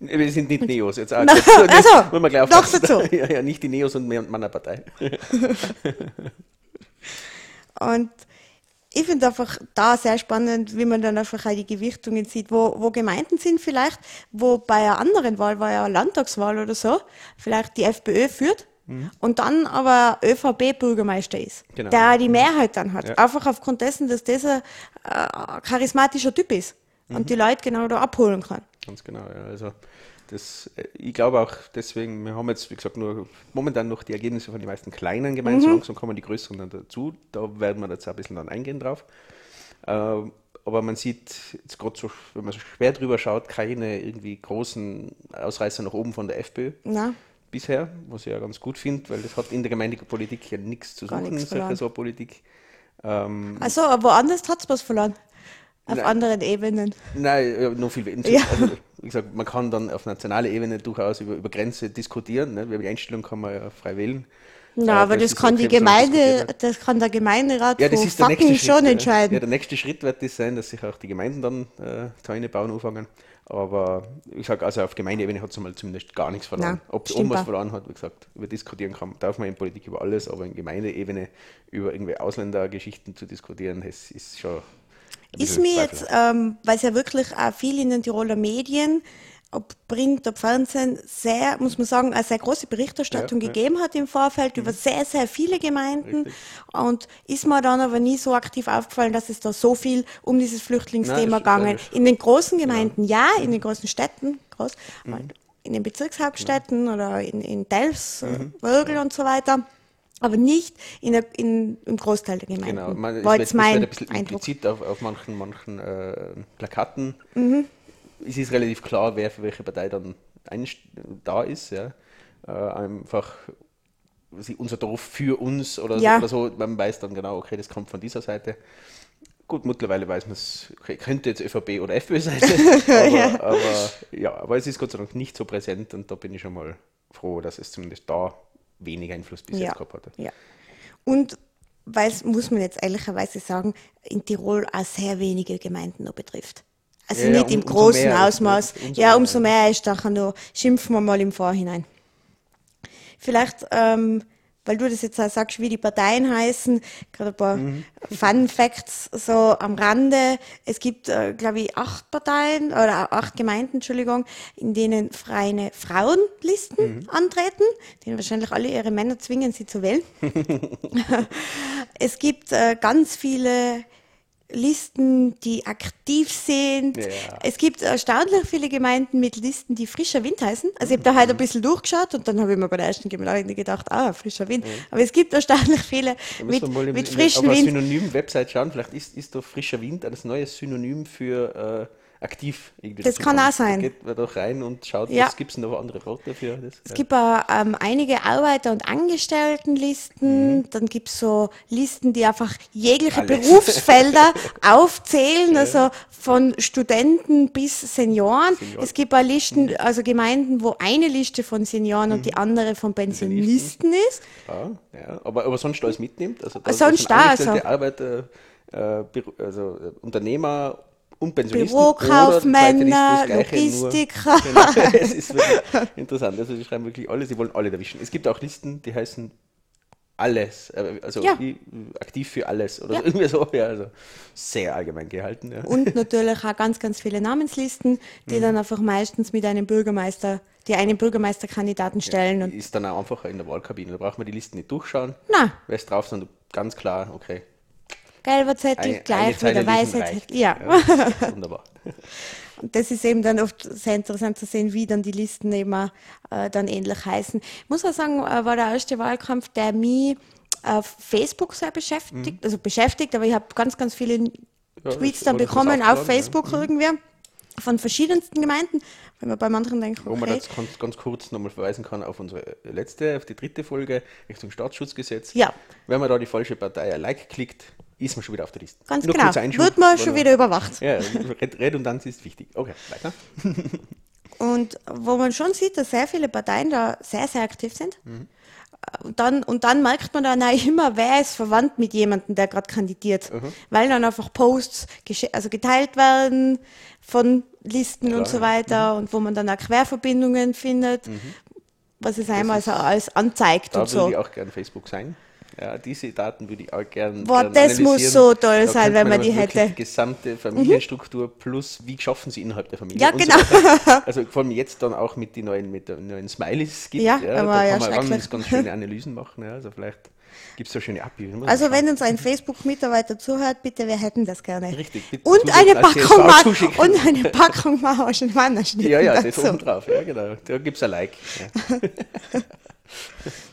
Wir sind nicht Neos jetzt. Auch. Na, jetzt also, muss man gleich noch dazu. Ja, ja, nicht die Neos und meiner Partei. und ich finde einfach da sehr spannend, wie man dann einfach auch die Gewichtungen sieht, wo, wo Gemeinden sind vielleicht, wo bei einer anderen Wahl, war ja eine Landtagswahl oder so, vielleicht die FPÖ führt mhm. und dann aber ÖVP-Bürgermeister ist, genau. der die Mehrheit dann hat. Ja. Einfach aufgrund dessen, dass dieser äh, charismatischer Typ ist mhm. und die Leute genau da abholen kann. Ganz genau, ja. Also das, äh, ich glaube auch deswegen, wir haben jetzt, wie gesagt, nur momentan noch die Ergebnisse von den meisten kleinen Gemeinden, mhm. langsam kommen die größeren dann dazu. Da werden wir jetzt ein bisschen dann eingehen drauf. Äh, aber man sieht jetzt gerade so, wenn man so schwer drüber schaut, keine irgendwie großen Ausreißer nach oben von der FPÖ. Na. Bisher, was ich ja ganz gut finde, weil das hat in der Gemeindepolitik ja nichts zu suchen, solche so Politik. Ähm, also, woanders hat es was verloren. Auf Nein. anderen Ebenen. Nein, noch viel weniger. Ja. Also, wie gesagt, man kann dann auf nationaler Ebene durchaus über, über Grenze diskutieren. Ne? Über die Einstellung kann man ja frei wählen. Na, aber das, das kann die Gemeinde, das kann der Gemeinderat ja, das ist der nächste Schritt, schon entscheiden. Ja, der nächste Schritt wird das sein, dass sich auch die Gemeinden dann äh, Zäune bauen anfangen. Aber ich sage, also auf Gemeindeebene hat es mal zumindest gar nichts verloren. Ob es irgendwas verloren hat, wie gesagt, über diskutieren kann, darf man in Politik über alles, aber in Gemeindeebene über irgendwie Ausländergeschichten zu diskutieren, das ist schon ist mir jetzt, ähm, weil es ja wirklich auch viel in den Tiroler Medien ob Print, ob Fernsehen, sehr, muss man sagen, eine sehr große Berichterstattung Ja, ja. gegeben hat im Vorfeld über sehr, sehr viele Gemeinden. Und ist mir dann aber nie so aktiv aufgefallen, dass es da so viel um dieses Flüchtlingsthema gegangen. In den großen Gemeinden ja, in den großen Städten, groß, Mhm. in den Bezirkshauptstädten oder in, in Delfs, mhm. Wörgl und so weiter. Aber nicht in der, in, im Großteil der Gemeinden. Genau, man, War jetzt mein ein bisschen Eindruck. implizit auf, auf manchen, manchen äh, Plakaten. Mhm. Es ist relativ klar, wer für welche Partei dann einst- da ist. Ja. Äh, einfach unser Dorf für uns oder, Ja. so, oder so. Man weiß dann genau, okay, das kommt von dieser Seite. Gut, mittlerweile weiß man es, okay, könnte jetzt ÖVP oder FPÖ sein. aber, aber, ja, aber es ist Gott sei Dank nicht so präsent und da bin ich schon mal froh, dass es zumindest da weniger Einfluss bis Ja. jetzt gehabt hat. ja. Und weil es, muss man jetzt ehrlicherweise sagen, in Tirol auch sehr wenige Gemeinden noch betrifft. Also Ja, ja, nicht im um- umso großen mehr, Ausmaß. umso ja, mehr, umso mehr ist da noch, schimpfen wir mal im Vorhinein. Vielleicht, ähm, weil du das jetzt auch sagst, wie die Parteien heißen, gerade ein paar Mhm. Fun Facts so am Rande. Es gibt, äh, glaube ich, acht Parteien oder acht Gemeinden, Entschuldigung, in denen freie Frauenlisten Mhm. antreten, die wahrscheinlich alle ihre Männer zwingen, sie zu wählen. es gibt äh, ganz viele Listen, die aktiv sind. Ja. Es gibt erstaunlich viele Gemeinden mit Listen, die frischer Wind heißen. Also ich habe da heute ein bisschen durchgeschaut und dann habe ich mir bei der ersten Gemeinde gedacht, ah, frischer Wind. Aber es gibt erstaunlich viele mit, im- mit frischem Wind. Synonym-Website schauen. Vielleicht ist, ist da frischer Wind ein neues Synonym für äh, aktiv. Irgendwie Das kann auch sein. Da geht man doch rein und schaut, Ja. gibt es noch andere Worte für das. Es gibt auch ähm, einige Arbeiter- und Angestelltenlisten. Dann gibt es so Listen, die einfach jegliche Alles. Berufsfelder aufzählen, also von Studenten bis Senioren. Senioren. Es gibt auch Listen, also Gemeinden, wo eine Liste von Senioren und die andere von Pensionisten ist. Ja, ja. Aber, aber sonst alles mitnimmt. Also da, Sonst da also. Arbeiter, äh, also äh, Unternehmer und Pensionisten. Bürokaufmänner, Logistiker. Genau, es ist wirklich interessant. Also die schreiben wirklich alle, sie wollen alle erwischen. Es gibt auch Listen, die heißen alles, äh, also Ja. aktiv für alles oder Ja. so, irgendwie so, ja, also sehr allgemein gehalten. Ja. Und natürlich auch ganz, ganz viele Namenslisten, die Mhm. dann einfach meistens mit einem Bürgermeister, die einen Bürgermeisterkandidaten stellen. Ist dann auch einfacher in der Wahlkabine. Da braucht man die Listen nicht durchschauen. na, Wer ist drauf, sondern ganz klar, okay. Gelber Zettel Eine, eine gleich wie Zeile der lesen weiße reicht. Zettel. Ja. Wunderbar. Und das ist eben dann oft sehr interessant zu sehen, wie dann die Listen eben auch, äh, dann ähnlich heißen. Ich muss auch sagen, äh, war der erste Wahlkampf, der mich auf Facebook sehr beschäftigt, also beschäftigt, aber ich habe ganz, ganz viele Mhm. Ja, Tweets dann bekommen auf ja. Mhm. Facebook irgendwie von verschiedensten Gemeinden, wenn man bei manchen denkt, Wo man okay, jetzt ganz, ganz kurz nochmal verweisen kann auf unsere letzte, auf die dritte Folge Richtung Staatsschutzgesetz. Ja. Wenn man da die falsche Partei ein Like klickt, ist man schon wieder auf der Liste. ganz Nur genau, wird man schon wieder überwacht. Ja, Red- Redundanz ist wichtig. Okay, weiter. Und wo man schon sieht, dass sehr viele Parteien da sehr, sehr aktiv sind. Mhm. Und dann, und dann merkt man dann auch immer, wer ist verwandt mit jemandem, der gerade kandidiert. Mhm. Weil dann einfach Posts also geteilt werden von Listen und Klar, so ja. weiter und wo man dann auch Querverbindungen findet, was es einmal so alles anzeigt Da und würde so. ich auch gerne Facebook sein. Ja, diese Daten würde ich auch gerne. Boah, gern das muss so toll Da sein, wenn man nämlich die hätte. Die gesamte Familienstruktur plus wie schaffen sie innerhalb der Familie. Ja, genau. So also vor allem jetzt dann auch mit den neuen, mit den neuen Smileys gibt. Ja, da aber ja, kann man ganz, schrecklich. ganz schöne Analysen machen. Ja. Also vielleicht gibt es so schöne Abbildungen. Also wenn uns ein Facebook-Mitarbeiter zuhört, bitte, wir hätten das gerne. Richtig, bitte Und eine als Packung, Ma und eine Packung Mauerschen schnitten Ja, ja, das dazu. oben drauf. Ja, genau. Da gibt es ein Like. Ja.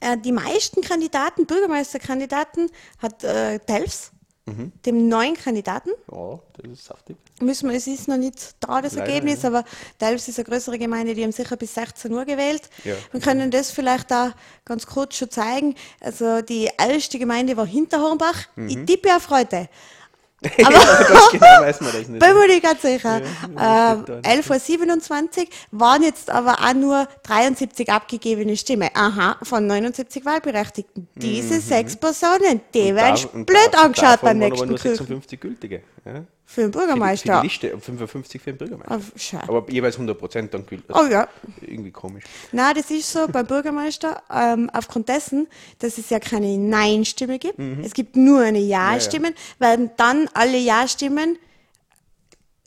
Äh, die meisten Kandidaten, Bürgermeisterkandidaten, hat äh, Delfs, Mhm. dem neuen Kandidaten. ja, das ist saftig. Müssen wir, es ist noch nicht da, das Leider, Ergebnis, ja. aber Delfs ist eine größere Gemeinde, die haben sicher bis 16 Uhr gewählt. Ja. Wir können das vielleicht da ganz kurz schon zeigen. Also die erste Gemeinde war Hinterhornbach. Mhm. Ich tippe auf heute. Aber das genau weiß man das nicht. Bin mir nicht ganz sicher. Ja, ähm, das stimmt da 11.27 Uhr waren jetzt aber auch nur 73 abgegebene Stimmen. Aha, von 79 Wahlberechtigten. Diese sechs Personen, die Mhm. Werden blöd angeschaut beim nächsten Küchen. 56 gültige. Ja. Für den die, für Bürgermeister. die Liste und 55 für den Bürgermeister. Schau. Aber jeweils 100 Prozent dann gültig. Oh ja. Irgendwie komisch. Na, das ist so beim Bürgermeister, ähm, aufgrund dessen, dass es ja keine Nein-Stimme gibt. Es gibt nur eine Ja-Stimme, werden dann alle Ja-Stimmen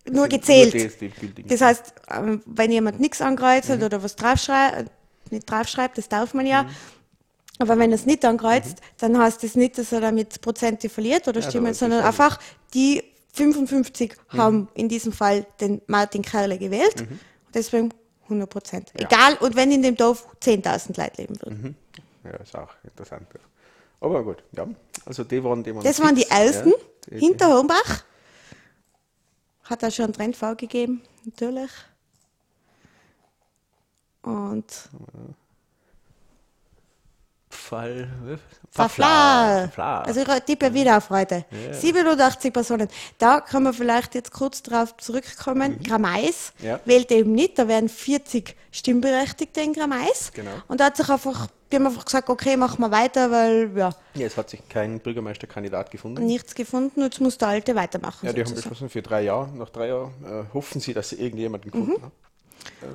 nur gezählt. nur. Das heißt, ähm, wenn jemand nichts ankreuzt oder was draufschreibt, nicht draufschreibt, das darf man ja. Aber wenn er es nicht ankreuzt, dann heißt das nicht, dass er damit Prozente verliert oder Ja, Stimmen, das sondern einfach die 55 haben in diesem Fall den Martin Kerle gewählt. Deswegen 100 Prozent. Ja. Egal, und wenn in dem Dorf 10.000 Leute leben würden. Ja, ist auch interessant. Ja. Aber gut, ja. Also die waren die waren Das waren die ersten. Ja, die, Hinter Hombach hat er schon einen Trend gegeben, natürlich. Und Fall. Verfla. Verfla. Also ich tippe wieder auf heute. 87 Personen. Da kann man vielleicht jetzt kurz darauf zurückkommen. Mhm. Ja. wählt eben nicht. Da wären 40 Stimmberechtigte in Gramais. Genau. Und da hat sich einfach, die haben einfach gesagt, okay, machen wir weiter, weil ja, ja, es hat sich kein Bürgermeisterkandidat gefunden. nichts gefunden. Jetzt muss der Alte weitermachen. Ja, die haben sozusagen. beschlossen für drei Jahre. Nach drei Jahren äh, hoffen sie, dass sie irgendjemanden gefunden Mhm. haben.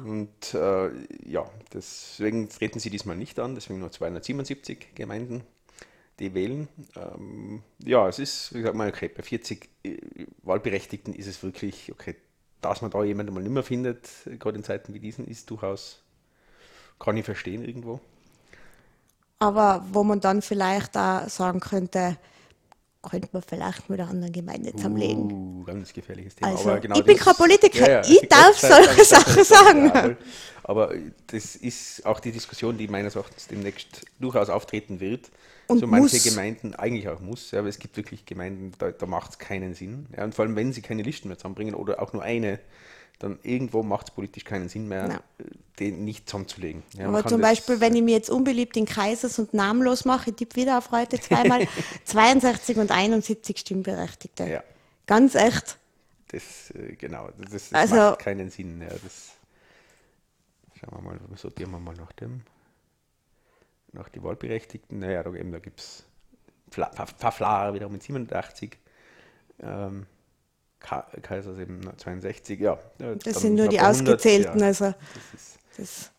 Und äh, ja, deswegen treten sie diesmal nicht an, deswegen nur 277 Gemeinden, die wählen. Ähm, ja, es ist, wie gesagt, mal okay, bei 40 äh, Wahlberechtigten ist es wirklich, okay, dass man da jemanden mal nicht mehr findet, gerade in Zeiten wie diesen, ist durchaus, kann ich verstehen irgendwo. Aber wo man dann vielleicht auch sagen könnte, könnte man vielleicht mit einer anderen Gemeinde zusammenlegen. Uh, ganz gefährliches Thema. Also, genau ich bin kein Politiker, ich Gott darf sei Dank, solche Sachen sagen. Ja, voll. aber das ist auch die Diskussion, die meines Erachtens demnächst durchaus auftreten wird. Und so manche muss. Gemeinden eigentlich auch muss, ja, aber es gibt wirklich Gemeinden, da, da macht es keinen Sinn. Ja, und vor allem, wenn sie keine Listen mehr zusammenbringen oder auch nur eine, dann irgendwo macht es politisch keinen Sinn mehr, Ja. den nicht zusammenzulegen. Ja, Aber zum Beispiel, wenn ich mir jetzt unbeliebt in Kaisers und namenlos mache, ich tippe wieder auf heute zweimal, 62 und 71 Stimmberechtigte. Ja. Ganz echt. Das, äh, genau, das, das Also- macht keinen Sinn. Ja, das, schauen wir mal, sortieren wir mal nach dem. Nach die Wahlberechtigten. Naja, da, eben, da gibt es Pfaflar wiederum mit 87. Ähm, Ka Kaisers eben 62, ja. Das sind nur die 100, Ausgezählten. Ja, Also, das ist, das,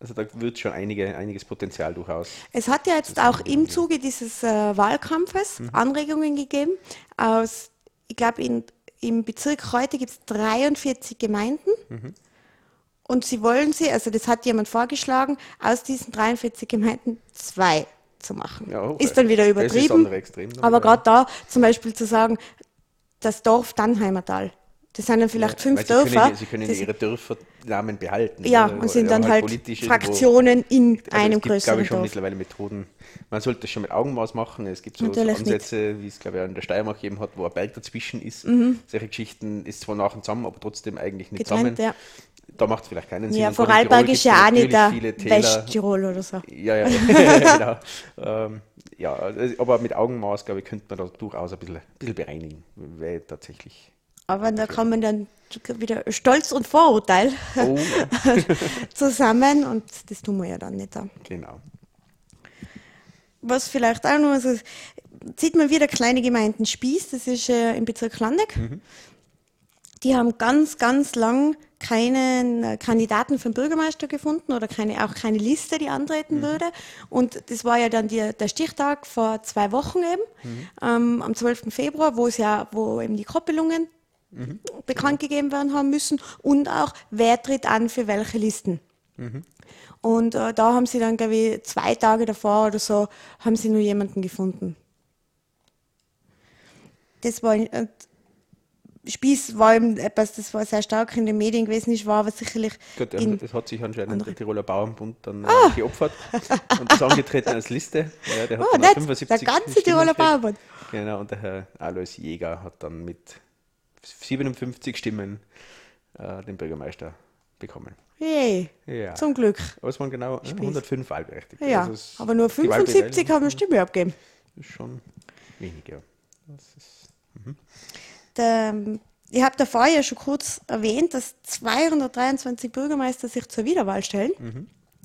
also da wird schon einige, einiges Potenzial durchaus. es hat ja jetzt auch im Zuge dieses äh, Wahlkampfes Mhm. Anregungen gegeben. Aus, ich glaube, im Bezirk heute gibt es 43 Gemeinden. Mhm. Und sie wollen sie, also das hat jemand vorgeschlagen, aus diesen 43 Gemeinden zwei zu machen. Ja, okay. Ist dann wieder Das ist das übertrieben. andere Extrem aber ja. gerade da zum Beispiel zu sagen, das Dorf Dannheimertal, das sind dann vielleicht fünf Weil sie können, Dörfer. ja- sie können ihre Dörfernamen behalten. ja, oder? und sind Oder dann halt irgendwo- Fraktionen in Also einem es gibt, glaube größeren ich, schon Dorf. mittlerweile Methoden. Man sollte das schon mit Augenmaß machen. Es gibt so, Natürlich nicht. Ansätze, wie es, glaube ich, in der Steiermark gegeben hat, wo ein Berg dazwischen ist. Solche Geschichten ist zwar nach und zusammen, aber trotzdem eigentlich nicht Getrennt, zusammen. ja. Da macht es vielleicht keinen Sinn. Ja, Vorarlberg ist ja auch nicht der. Westtirol oder so. Ja, ja, genau. Ähm, ja, also, aber mit Augenmaß, glaube ich, könnte man da durchaus ein bisschen, ein bisschen bereinigen. Wäre tatsächlich. Aber da kommen dann wieder Stolz und Vorurteil Oh, zusammen und das tun wir ja dann nicht. genau. Was vielleicht auch noch so, sieht man wieder kleine Gemeinden Spieß, das ist äh, im Bezirk Landeck. Mhm. Die haben ganz, ganz lang keinen äh, Kandidaten für den Bürgermeister gefunden oder keine, auch keine Liste, die antreten würde. Und das war ja dann die, der Stichtag vor zwei Wochen eben, ähm, am 12. Februar, wo es ja, wo eben die Koppelungen bekannt gegeben werden haben müssen und auch, wer tritt an für welche Listen. Und äh, da haben sie dann, glaube ich, zwei Tage davor oder so, haben sie nur jemanden gefunden. Das war, äh, Spieß war eben etwas, das war sehr stark in den Medien gewesen ist, war aber sicherlich Gut, in, Ah! das hat sich anscheinend der Tiroler Bauernbund dann äh, geopfert und ist angetreten als Liste. Ja, der hat Oh, dann nett, 75 der ganze Stimmen Tiroler gekriegt. Bauernbund. Genau, und der Herr Alois Jäger hat dann mit 57 Stimmen äh, den Bürgermeister bekommen. Hey, Ja. zum Glück. Aber es waren genau äh, 105 Wahlberechtigte. Ja, Also aber nur die 75 Wahlbeteiligung haben eine Stimme abgegeben. ist schon wenig, ja. Das ist, Der, ich habe davor ja schon kurz erwähnt, dass 223 Bürgermeister sich zur Wiederwahl stellen.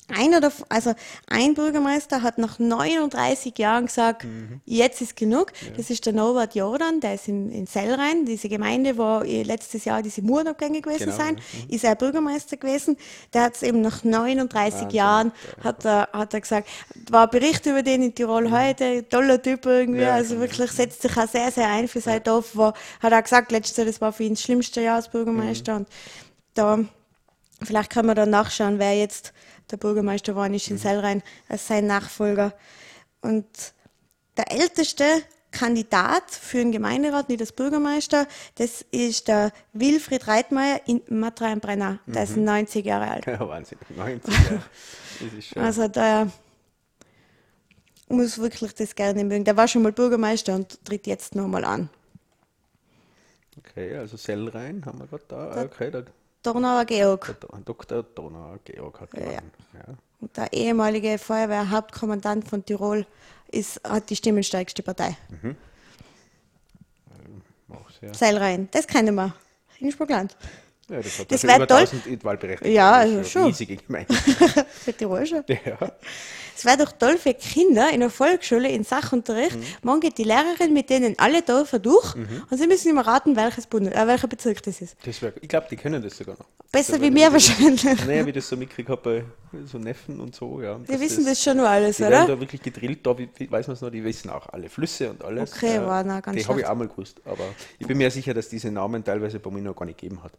Einer der, also ein Bürgermeister hat nach 39 Jahren gesagt, mhm. jetzt ist genug. Ja. Das ist der Norbert Jordan, der ist in, in Sellrhein, diese Gemeinde, wo letztes Jahr diese Murabgänge gewesen genau. sind, mhm. ist er Bürgermeister gewesen. Der hat es eben nach 39 Wahnsinn. Jahren, hat er, hat er gesagt, war Bericht über den in Tirol mhm. heute, toller Typ irgendwie, ja, also wirklich setzt sich auch sehr, sehr ein für sein ja. Dorf, wo, hat er gesagt, letztes Jahr, das war für ihn das schlimmste Jahr als Bürgermeister mhm. und da, vielleicht können wir dann nachschauen, wer jetzt der Bürgermeister war nicht in Sellrhein als sein Nachfolger. Und der älteste Kandidat für den Gemeinderat, nicht als Bürgermeister, das ist der Wilfried Reitmeier in Matrain-Brenner. Der mhm. ist 90 Jahre alt. Ja, Wahnsinn, 90 Jahre. also der muss wirklich das gerne mögen. Der war schon mal Bürgermeister und tritt jetzt nochmal an. Okay, also Sellrhein haben wir gerade da. Okay, da Donauer Georg. Dr. Donauer Georg hat gewonnen. Ja. ja. Und der ehemalige Feuerwehrhauptkommandant von Tirol ist, hat die stimmenstärkste Partei. Mhm. Seilrein, das kennen wir. In Spurgland. Ja, das hat das wäre toll. Wahlberechtigte. Ja, also schon. Riesige Gemeinde. Für Tirol schon. Ja. Es wäre doch toll für Kinder in der Volksschule, in Sachunterricht. Mhm. Morgen geht die Lehrerin mit denen alle Dörfer durch mhm. und sie müssen immer raten, welches Bund, äh, welcher Bezirk das ist. Das wär, ich glaube, die können das sogar noch. Besser wie mir wahrscheinlich. Naja, wie das so mitgekriegt habe bei so Neffen und so. Ja, die wissen das, das, schon nur alles, die oder? Die werden da wirklich gedrillt, da wie, weiß man es noch, die wissen auch alle Flüsse und alles. Okay, ja, war na, ganz Die habe ich auch mal gewusst, aber ich bin mir sicher, dass diese Namen teilweise bei mir noch gar nicht gegeben hat.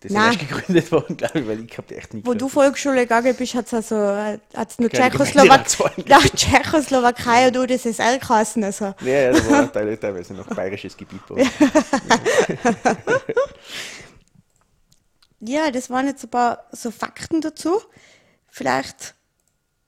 Das ist erst gegründet worden, glaube ich, weil ich habe echt nicht Wo du Volksschule gegangen bist, hat es also, hat's nur Tschechoslowak nach Tschechoslowakei und UdSSR geheißen. Also. Ja, ja, da war teilweise noch bayerisches Gebiet. ja, das waren jetzt ein paar so Fakten dazu. Vielleicht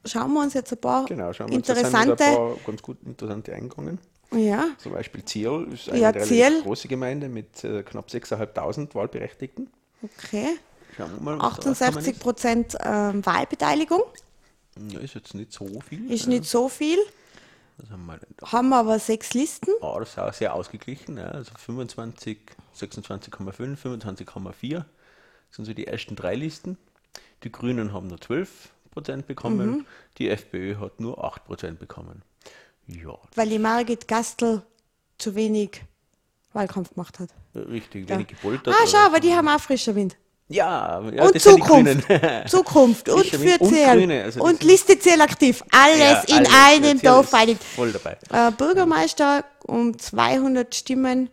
schauen wir uns jetzt ein paar genau, schauen wir interessante... Uns, ein paar ganz gut interessante eingegangen. Ja. Zum Beispiel Ziel ist eine ja, relativ große Gemeinde mit äh, knapp 6.500 Wahlberechtigten. Okay. Schauen wir mal, 68 Prozent ähm, Wahlbeteiligung. Ja, ist jetzt nicht so viel. Ist ja. nicht so viel. haben, wir haben wir aber sechs Listen. Ah, das ist auch sehr ausgeglichen. Ja. Also 25, 26,5, 25,4 sind so die ersten drei Listen. Die Grünen haben nur 12 Prozent bekommen. Mhm. Die FPÖ hat nur 8 Prozent bekommen. Ja. Weil die Margit Gastel zu wenig Wahlkampf gemacht hat. Richtig, wenig ja. gepoltert. Ah, schau, aber die haben auch frischer Wind. Ja, ja und Zukunft. Zukunft und, für Zähl. Also und Liste Zähl aktiv. Alles ja, in alles. einem Dorf. Voll dabei. Äh, Bürgermeister um 200 Stimmen.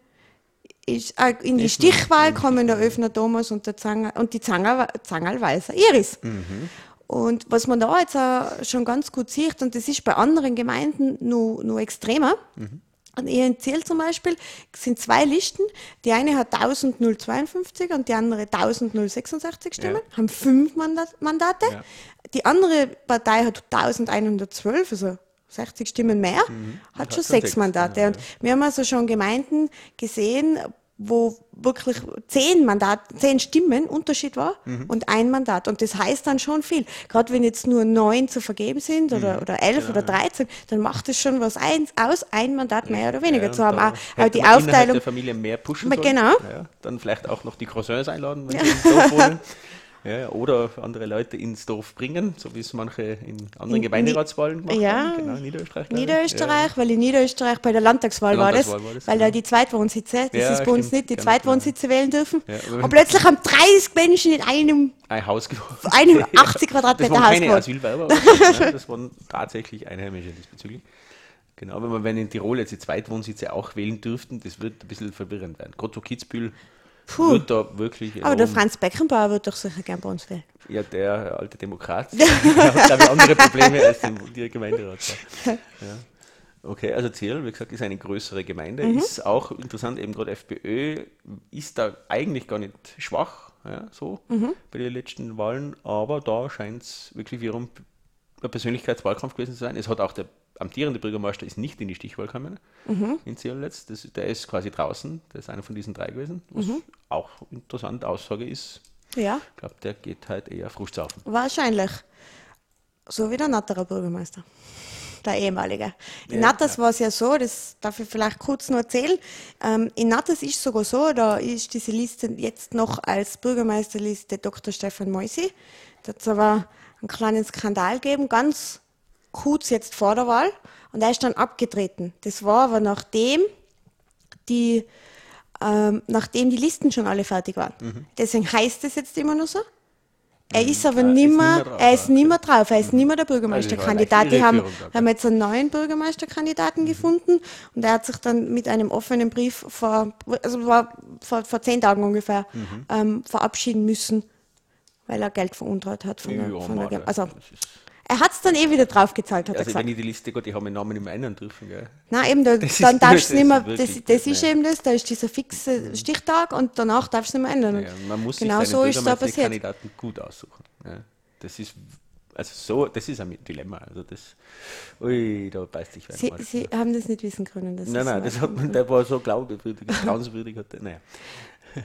Ist, äh, in die Stichwahl kommen der Öfner Thomas und, der Zanger, und die Zangerlweiser Iris. Mhm. Und was man da jetzt auch schon ganz gut sieht, und das ist bei anderen Gemeinden nur, nur extremer, mhm. Und ihr erzählt zum Beispiel, sind zwei Listen. Die eine hat 1052 und die andere 1066 Stimmen, ja. haben fünf Mandate. Ja. Die andere Partei hat 1112, also 60 Stimmen mehr, mhm. hat, hat schon sechs Mandate. Ja, und wir haben also schon Gemeinden gesehen, wo wirklich zehn Mandat, zehn Stimmen Unterschied war mhm. und ein Mandat. Und das heißt dann schon viel. Gerade wenn jetzt nur neun zu vergeben sind oder, mhm. oder elf genau, oder dreizehn, dann macht es schon was eins aus, ein Mandat mehr oder weniger ja, zu haben. Auch, auch die Aufteilung. der Familie mehr pushen sollen. Genau. Ja, dann vielleicht auch noch die Cousins einladen, wenn sie ja. wollen. Ja, oder andere Leute ins Dorf bringen, so wie es manche in anderen in, Gemeinderatswahlen gemacht ja, haben. Genau, Niederösterreich. Niederösterreich, ja. weil in Niederösterreich bei der Landtagswahl, der Landtagswahl war, das, war das, weil genau. da die Zweitwohnsitze, das ja, ist bei uns nicht, die Zweitwohnsitze genau. wählen dürfen. Und plötzlich haben 30 Menschen in einem ein Haus einem 80 Quadratmeter Haus keine Asylwerber, das waren tatsächlich Einheimische diesbezüglich. Genau, wenn man wenn in Tirol jetzt die Zweitwohnsitze auch wählen dürften, das wird ein bisschen verwirrend werden. Gerade so Kitzbühel Puh. wird da wirklich. Aber der Franz Beckenbauer wird doch sicher gern bei uns wählen. Ja, der alte Demokrat der hat, glaube ich, andere Probleme als der Gemeinderat. Ja. Okay, also Ziel, wie gesagt, ist eine größere Gemeinde, mhm. ist auch interessant, eben gerade FPÖ ist da eigentlich gar nicht schwach, ja, so mhm. bei den letzten Wahlen, aber da scheint es wirklich wiederum ein Persönlichkeitswahlkampf gewesen zu sein. Es hat auch der amtierende Bürgermeister ist nicht in die Stichwahl gekommen mhm. in Zierletz. Das, der ist quasi draußen. Der ist einer von diesen drei gewesen. Was mhm. auch interessante Aussage ist. Ja. Ich glaube, der geht halt eher Frustsaufen. Wahrscheinlich. So wie der Natterer Bürgermeister. Der ehemalige. In ja, Natters ja. war es ja so, das darf ich vielleicht kurz noch erzählen. Ähm, in Natters ist es sogar so, da ist diese Liste jetzt noch als Bürgermeisterliste Dr. Stefan Meusi. Das aber einen kleinen Skandal gegeben, ganz kurz jetzt vor der Wahl. Und er ist dann abgetreten. Das war aber nachdem die, ähm, nachdem die Listen schon alle fertig waren. Deswegen heißt es jetzt immer nur so. Er ist aber er ist nimmer, er ist nimmer drauf, er ist nimmer der Also Bürgermeisterkandidat. Die haben, haben jetzt einen neuen Bürgermeisterkandidaten gefunden und er hat sich dann mit einem offenen Brief vor, also war vor, vor zehn Tagen ungefähr, Mhm. ähm, verabschieden müssen, weil er Geld veruntreut hat von der, von der, also er hat es dann eh wieder draufgezahlt, hat er Also gesagt. wenn ich die Liste Gott, ich habe meinen Namen im einen dürfen, gell? Nein, eben, da, Das dann darfst du das, nicht mehr, wirklich, das, das ist eben das, da ist dieser fixe Stichtag und danach darfst du nicht mehr ändern. Ja, man muss genau sich so ist da passiert. Bürgermeisterkandidaten gut aussuchen. Ja, das ist also so, das ist ein Dilemma. Also das, ui, da beißt sich Sie. Sie haben das nicht wissen können. Das Nein, nein, das hat man, der war so glaubwürdig, der, naja.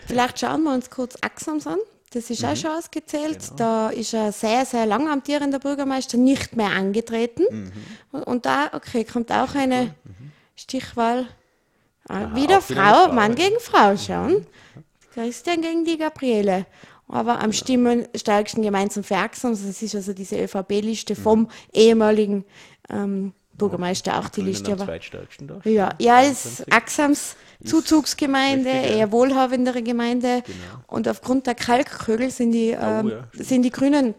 Vielleicht schauen wir uns kurz Axams an. Das ist auch schon ausgezählt. Genau. Da ist ein sehr, sehr lang amtierender Bürgermeister nicht mehr angetreten. Mhm. Und, da, okay, kommt auch eine Stichwahl. Ah, Aha, wieder Frau, Frau, Mann. Mhm. gegen Frau schauen. Christian gegen die Gabriele. Aber am stimmenstärksten gemeinsam für Axams, das ist also diese ÖVP-Liste Mhm. vom ehemaligen ähm, Bürgermeister, auch die Liste. am Aber ja, ja, ist Axams Zuzugsgemeinde, richtig, ja. eher wohlhabendere Gemeinde. Genau. Und aufgrund der Kalkkögel sind die, ähm, ja, stimmt. sind die Grünen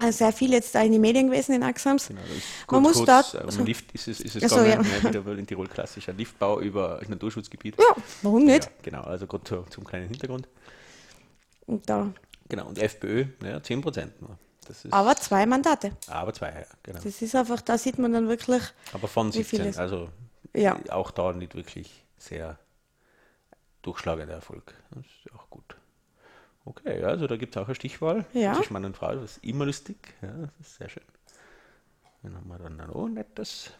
äh, sehr viel jetzt da in die Medien gewesen in Axams. Genau, Man muss kurz, da- um so. Lift ist es, ist es so, gegangen, ja. ne, wieder in Tirol klassischer Liftbau über Naturschutzgebiet. Ja, warum nicht? Ja, genau, also gerade zu, zum kleinen Hintergrund. Und da. Genau, und FPÖ, ja, 10 Prozent nur. Aber zwei Mandate. aber zwei, ja, genau. Das ist einfach, da sieht man dann wirklich, Aber von Wie viel 17, ist- also ja. auch da nicht wirklich sehr durchschlagender Erfolg. Das ist auch gut. Okay, also da gibt es auch eine Stichwahl Ja. zwischen Mann und Frau, das ist immer lustig. Ja, das ist sehr schön. Dann haben wir dann noch nettes.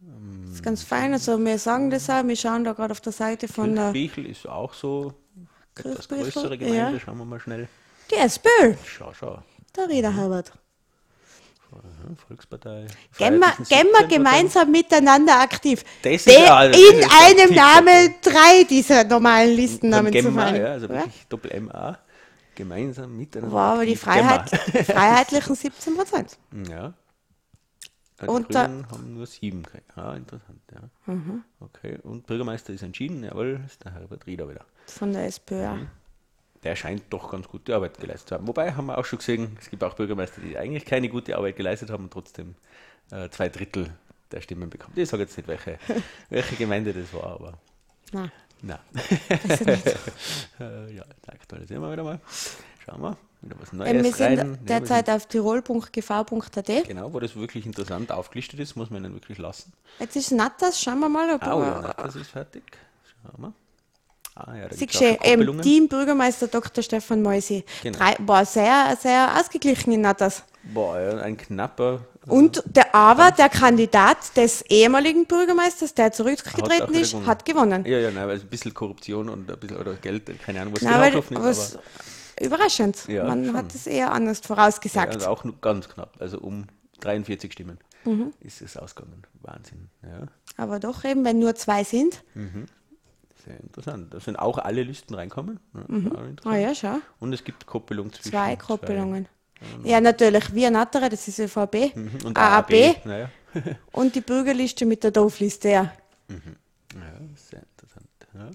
Das ist ganz fein. Also wir sagen das auch, wir schauen da gerade auf der Seite von der Kirchbichel ist auch so etwas größere Gemeinde. ja. Schauen wir mal schnell. die SPÖ, Schau, schau. der Rieder Herbert. Volkspartei. Gehen wir, Freiheitlichen gehen wir 17%. gemeinsam miteinander aktiv. Das ist Der- ja- das in ist einem Namen drei dieser normalen Listennamen zu fallen. ja, also Ja? wirklich Doppel-MA. Gemeinsam miteinander. War aber die. Freiheit, Freiheitlichen 17 Prozent. Ja. Also Und die da- Grünen haben nur sieben gekriegt. Ah, interessant, ja. Mhm. Okay, und Bürgermeister ist entschieden, jawohl, ist der Herbert Rieder wieder. Von der SPÖ. Mhm. Der scheint doch ganz gute Arbeit geleistet zu haben. Wobei haben wir auch schon gesehen, es gibt auch Bürgermeister, die eigentlich keine gute Arbeit geleistet haben und trotzdem äh, zwei Drittel der Stimmen bekommen. Ich sage jetzt nicht, welche, welche Gemeinde das war, aber Nein, na. das nicht. Äh, ja, da aktualisieren wir wieder mal. Schauen wir, wieder was Ähm, Neues wir sind rein. Derzeit auf tirol.gv.at. Genau, wo das wirklich interessant aufgelistet ist, muss man ihnen wirklich lassen. Jetzt ist Natas, schauen wir mal, ob Oh er- ja, das ist fertig. Schauen wir. Ah ja, da Sie gibt's auch gesehen, schon eben Koppelungen. Teambürgermeister Dr. Stefan Meusi. Genau. Drei, war sehr, sehr ausgeglichen in Natas. Boah, ja, ein knapper. Und der, aber der Kandidat des ehemaligen Bürgermeisters, der Hat zurückgetreten wieder ist, gewonnen. hat gewonnen. Ja, ja, nein, also ein bisschen Korruption und ein bisschen oder Geld, keine Ahnung, was Na, genau gelaufen ist, überraschend. Ja, Man schon. hat es eher anders ja, vorausgesagt. also auch nur ganz knapp, also um 43 Stimmen Mhm. ist es ausgegangen. Wahnsinn, ja. Aber doch eben, wenn nur zwei sind. Sehr interessant. Da sind auch alle Listen reinkommen. Ja, interessant. Ah ja, schau. Und es gibt Koppelung zwischen Zwei Koppelungen. Ja, natürlich. Wir Nattere, das ist ÖVP, Mhm. Und AAB AAB. Naja. und die Bürgerliste mit der Dorfliste. Ja. ja, sehr interessant. Ja.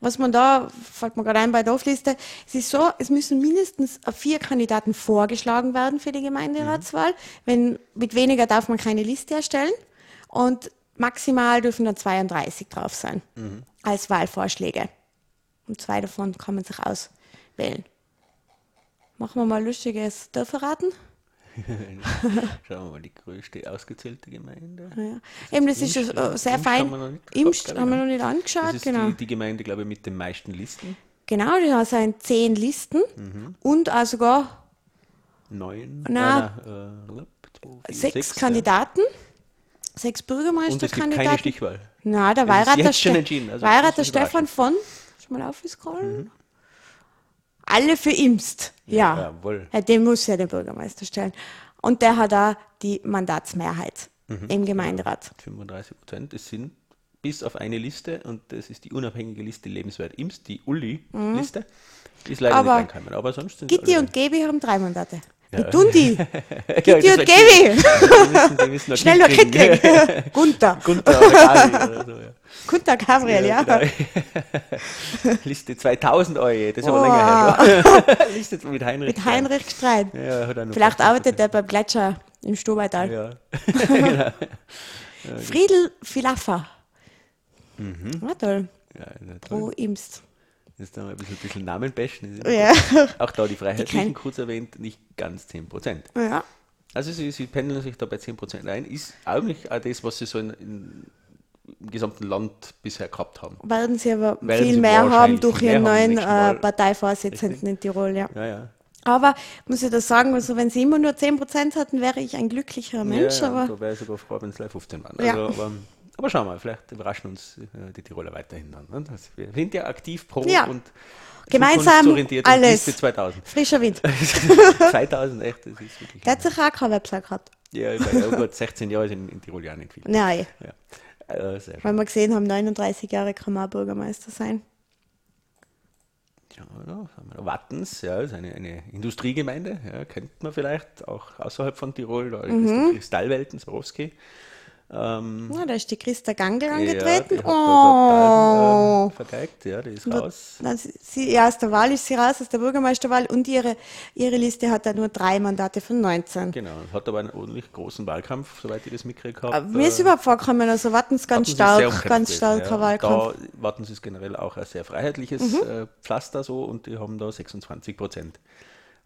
Was man da, fällt mir gerade ein bei der Dorfliste, es ist so, es müssen mindestens vier Kandidaten vorgeschlagen werden für die Gemeinderatswahl. Wenn, mit weniger darf man keine Liste erstellen und maximal dürfen dann 32 drauf sein als Wahlvorschläge. Und zwei davon kann man sich auswählen. Machen wir mal lustiges Dörferraten. Schauen wir mal, die größte ausgezählte Gemeinde. Ja. Eben, das ist äh, sehr Imst fein. haben wir noch nicht Imst haben wir noch ich, nicht Das angeschaut, ist genau. die, die Gemeinde, glaube ich, mit den meisten Listen. Genau, die hat sind zehn Listen Mhm. und auch sogar Neun. Äh, na, äh, vier, sechs, ja. Sechs Und es Bürgermeisterkandidaten. keine Stichwahl. Na, der Das schon Ste also Weirater das ist Stefan von, ich mal aufscrollen. Alle für Imst, ja. jawohl. ja. Den muss ja der Bürgermeister stellen. Und der hat da die Mandatsmehrheit Mhm. im Gemeinderat. 35 Prozent. Es sind bis auf eine Liste und das ist die unabhängige Liste Lebenswert Imst, die Uli-Liste. Die ist leider Mhm. Aber nicht reingekommen, aber sonst sind Gitti und Gebi haben drei Mandate. Tun die? Ja, und. Die müssen, die müssen noch Schnell noch kriegen. Gunther. Gunther oder so, ja. Gunther Gabriel, ja. genau. Liste 2000 Euro, das ist aber Oh. länger her. Liste mit Heinrich. Mit Heinrich Streit. Ja, Vielleicht arbeitet er beim Gletscher im Stubaital. Ja. Friedel Filaffer. Mhm. Ja, toll. ja, na toll. Pro Imst. Jetzt haben wir ein bisschen, bisschen Namen bashen. Ja. Auch da die Freiheitlichen, kein- kurz erwähnt, nicht ganz 10%. ja. Also sie, sie pendeln sich da bei 10% ein, ist eigentlich auch das, was sie so in, in, im gesamten Land bisher gehabt haben. Werden sie aber Werden viel sie mehr haben durch ihren neuen äh, Parteivorsitzenden in Tirol, ja. Ja, ja. Aber muss ich das sagen, also wenn sie immer nur 10% hatten, wäre ich ein glücklicherer Mensch. ja, ja, aber da wäre ich sogar froh, wenn es live 15 waren. Ja. Also, aber, aber schauen wir mal, vielleicht überraschen uns äh, die Tiroler weiterhin dann. Ne? Wir sind ja aktiv pro Ja. und Gemeinsam und alles. Liste 2000. frischer Wind. 2000, echt, das ist wirklich. Der hat sicher auch keine Website gehabt. Ja, ja gut 16 Jahre in, in Tirol ja nicht viel. Nein, Ja. Sehr schön. weil wir gesehen haben, 39 Jahre kann man auch Bürgermeister sein. Ja, Wattens, ja, ist eine, eine Industriegemeinde, ja, kennt man vielleicht auch außerhalb von Tirol, da ist Mhm. die Kristallwelten, Swarovski. Ähm, Ja, da ist die Christa Gangl ja, angetreten. hat da oh. total, äh, vergeigt, ja, die ist raus. Dann sie, ja, aus der Wahl ist sie raus, aus der Bürgermeisterwahl und ihre, ihre Liste hat da nur drei Mandate von 19. Genau, hat aber einen ordentlich großen Wahlkampf, soweit ich das mitgekriegt habe. Aber Mir ist überhaupt vorgekommen, also Wattens ganz stark, ganz starker ja. Wahlkampf. Mhm. Da Wattens ist generell auch ein sehr freiheitliches äh, Pflaster so und die haben da 26 Prozent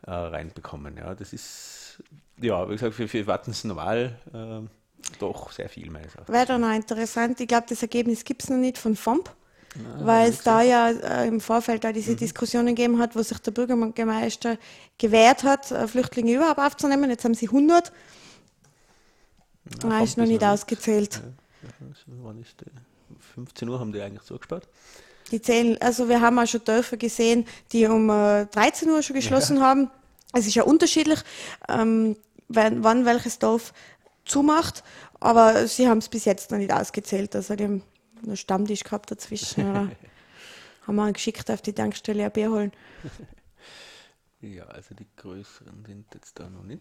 äh, reinbekommen. Ja, das ist, ja, wie gesagt, für, für Wattens normal äh, doch sehr viel Erachtens. Wäre dann auch interessant. Ich glaube, das Ergebnis gibt es noch nicht von FOMP, weil es da ja äh, im Vorfeld da Mhm. diese Diskussionen gegeben hat, wo sich der Bürgermeister gewehrt hat, äh, Flüchtlinge überhaupt aufzunehmen. Jetzt haben sie 100. Ah, ist noch nicht ausgezählt. Wann ist die? 15 Uhr haben die eigentlich zugesperrt. Die zählen, also wir haben auch schon Dörfer gesehen, die um äh, 13 Uhr schon geschlossen haben. Es ist ja unterschiedlich, ähm, wann, wann welches Dorf zumacht, aber sie haben es bis jetzt noch nicht ausgezählt. Also die haben einen Stammtisch gehabt dazwischen. Oder haben wir einen geschickt auf die Tankstelle ein Bier holen. Ja, also die größeren sind jetzt da noch nicht.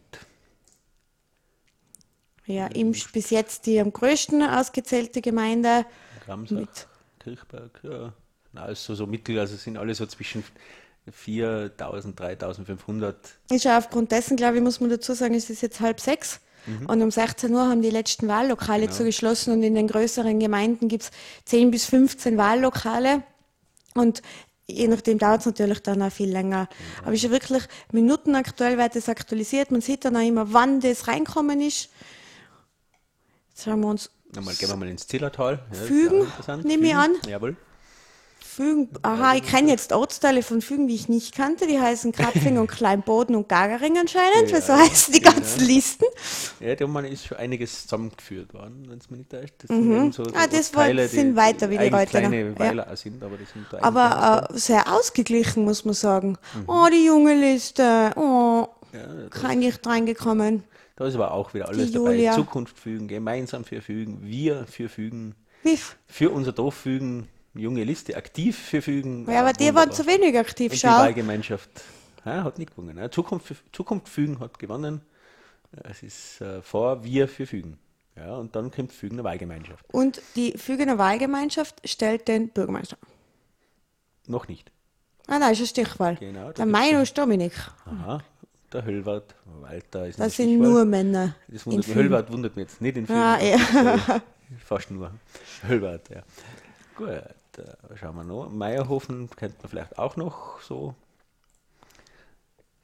Ja, Imsch bis jetzt die am größten ausgezählte Gemeinde. Gramsach, Mit- Kirchberg, ja. Na, also so mittel, also sind alle so zwischen 4.000, 3.500. Ist ja aufgrund dessen, glaube ich, muss man dazu sagen, es ist jetzt halb sechs. Und um 16 Uhr haben die letzten Wahllokale Genau. zugeschlossen und in den größeren Gemeinden gibt es 10 bis 15 Wahllokale. Und je nachdem dauert es natürlich dann auch viel länger. Aber es ist wirklich minutenaktuell, wird das aktualisiert. Man sieht dann auch immer, wann das reinkommen ist. Jetzt schauen wir uns Nochmal gehen wir mal ins Zillertal. Ja, Fügen, nehme ich an. Jawohl. Fügen, aha, ich kenne jetzt Ortsteile von Fügen, die ich nicht kannte. Die heißen Krapfing und Kleinboden und Gagering anscheinend, weil so heißen die ganzen Listen. Ja, da mal ist schon einiges zusammengeführt worden, wenn es mir nicht täuscht. Das sind eben so Ah, das Ortsteile, sind weiter wie die Reutlinger. kleine Ja. Weiler auch sind, aber die sind da Aber äh, sehr ausgeglichen, muss man sagen. Oh, die junge Liste. Oh, kein nicht reingekommen. Da ist aber auch wieder alles Die dabei. Zukunft fügen, gemeinsam für fügen, wir für fügen, Wie? für unser Dorf fügen, junge Liste aktiv für fügen. Ja, aber die waren zu wenig aktiv, Und die schau. Wahlgemeinschaft ja, hat nicht gewonnen. Ja, Zukunft, Zukunft fügen hat gewonnen. Es ist äh, vor wir für fügen. Ja, und dann kommt fügen eine Wahlgemeinschaft. Und die Fügener Wahlgemeinschaft stellt den Bürgermeister. Noch nicht. Ah, nein, ist eine Stichwahl. Genau, der gibt's Meinus Dominik. Aha. Der Höllwart, Walter ist Das sind Stichwahl. nur Männer. Das wundert mich. Höllwart wundert mich jetzt nicht in Fügen. Ah, ja. Fast nur. Höllwart, ja. Gut, schauen wir noch. Meierhofen kennt man vielleicht auch noch so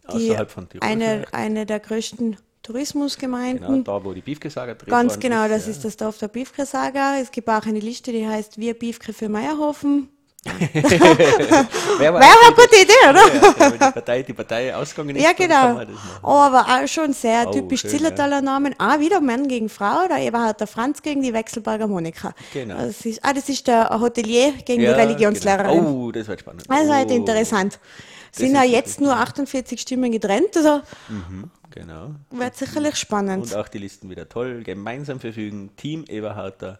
Die, außerhalb von Tirol. eine, eine der größten Tourismusgemeinden. Genau, da wo die Beefgesager drin Ganz genau, das ja. ist das Dorf der Biefke-Saga. Es gibt auch eine Liste, die heißt Wir Biefke für Meierhofen. Wäre eine gute Idee, oder? ja, wenn die Partei, die Partei ausgegangen ist, Ja, genau. Oh, aber auch schon sehr Oh, typisch schön, Zillertaler Namen. Ah, wieder Mann gegen Frau. Da war halt der Franz gegen die Wechselberger Monika. Genau. Das ist, ah, das ist der Hotelier gegen Ja, die Religionslehrerin. Genau. Oh, das wird spannend. Das halt Oh, interessant. Das Sind ja jetzt nur 48 Stimmen getrennt, also Genau. wird sicherlich spannend. Und auch die Listen wieder toll. Gemeinsam verfügen, Team Eberharter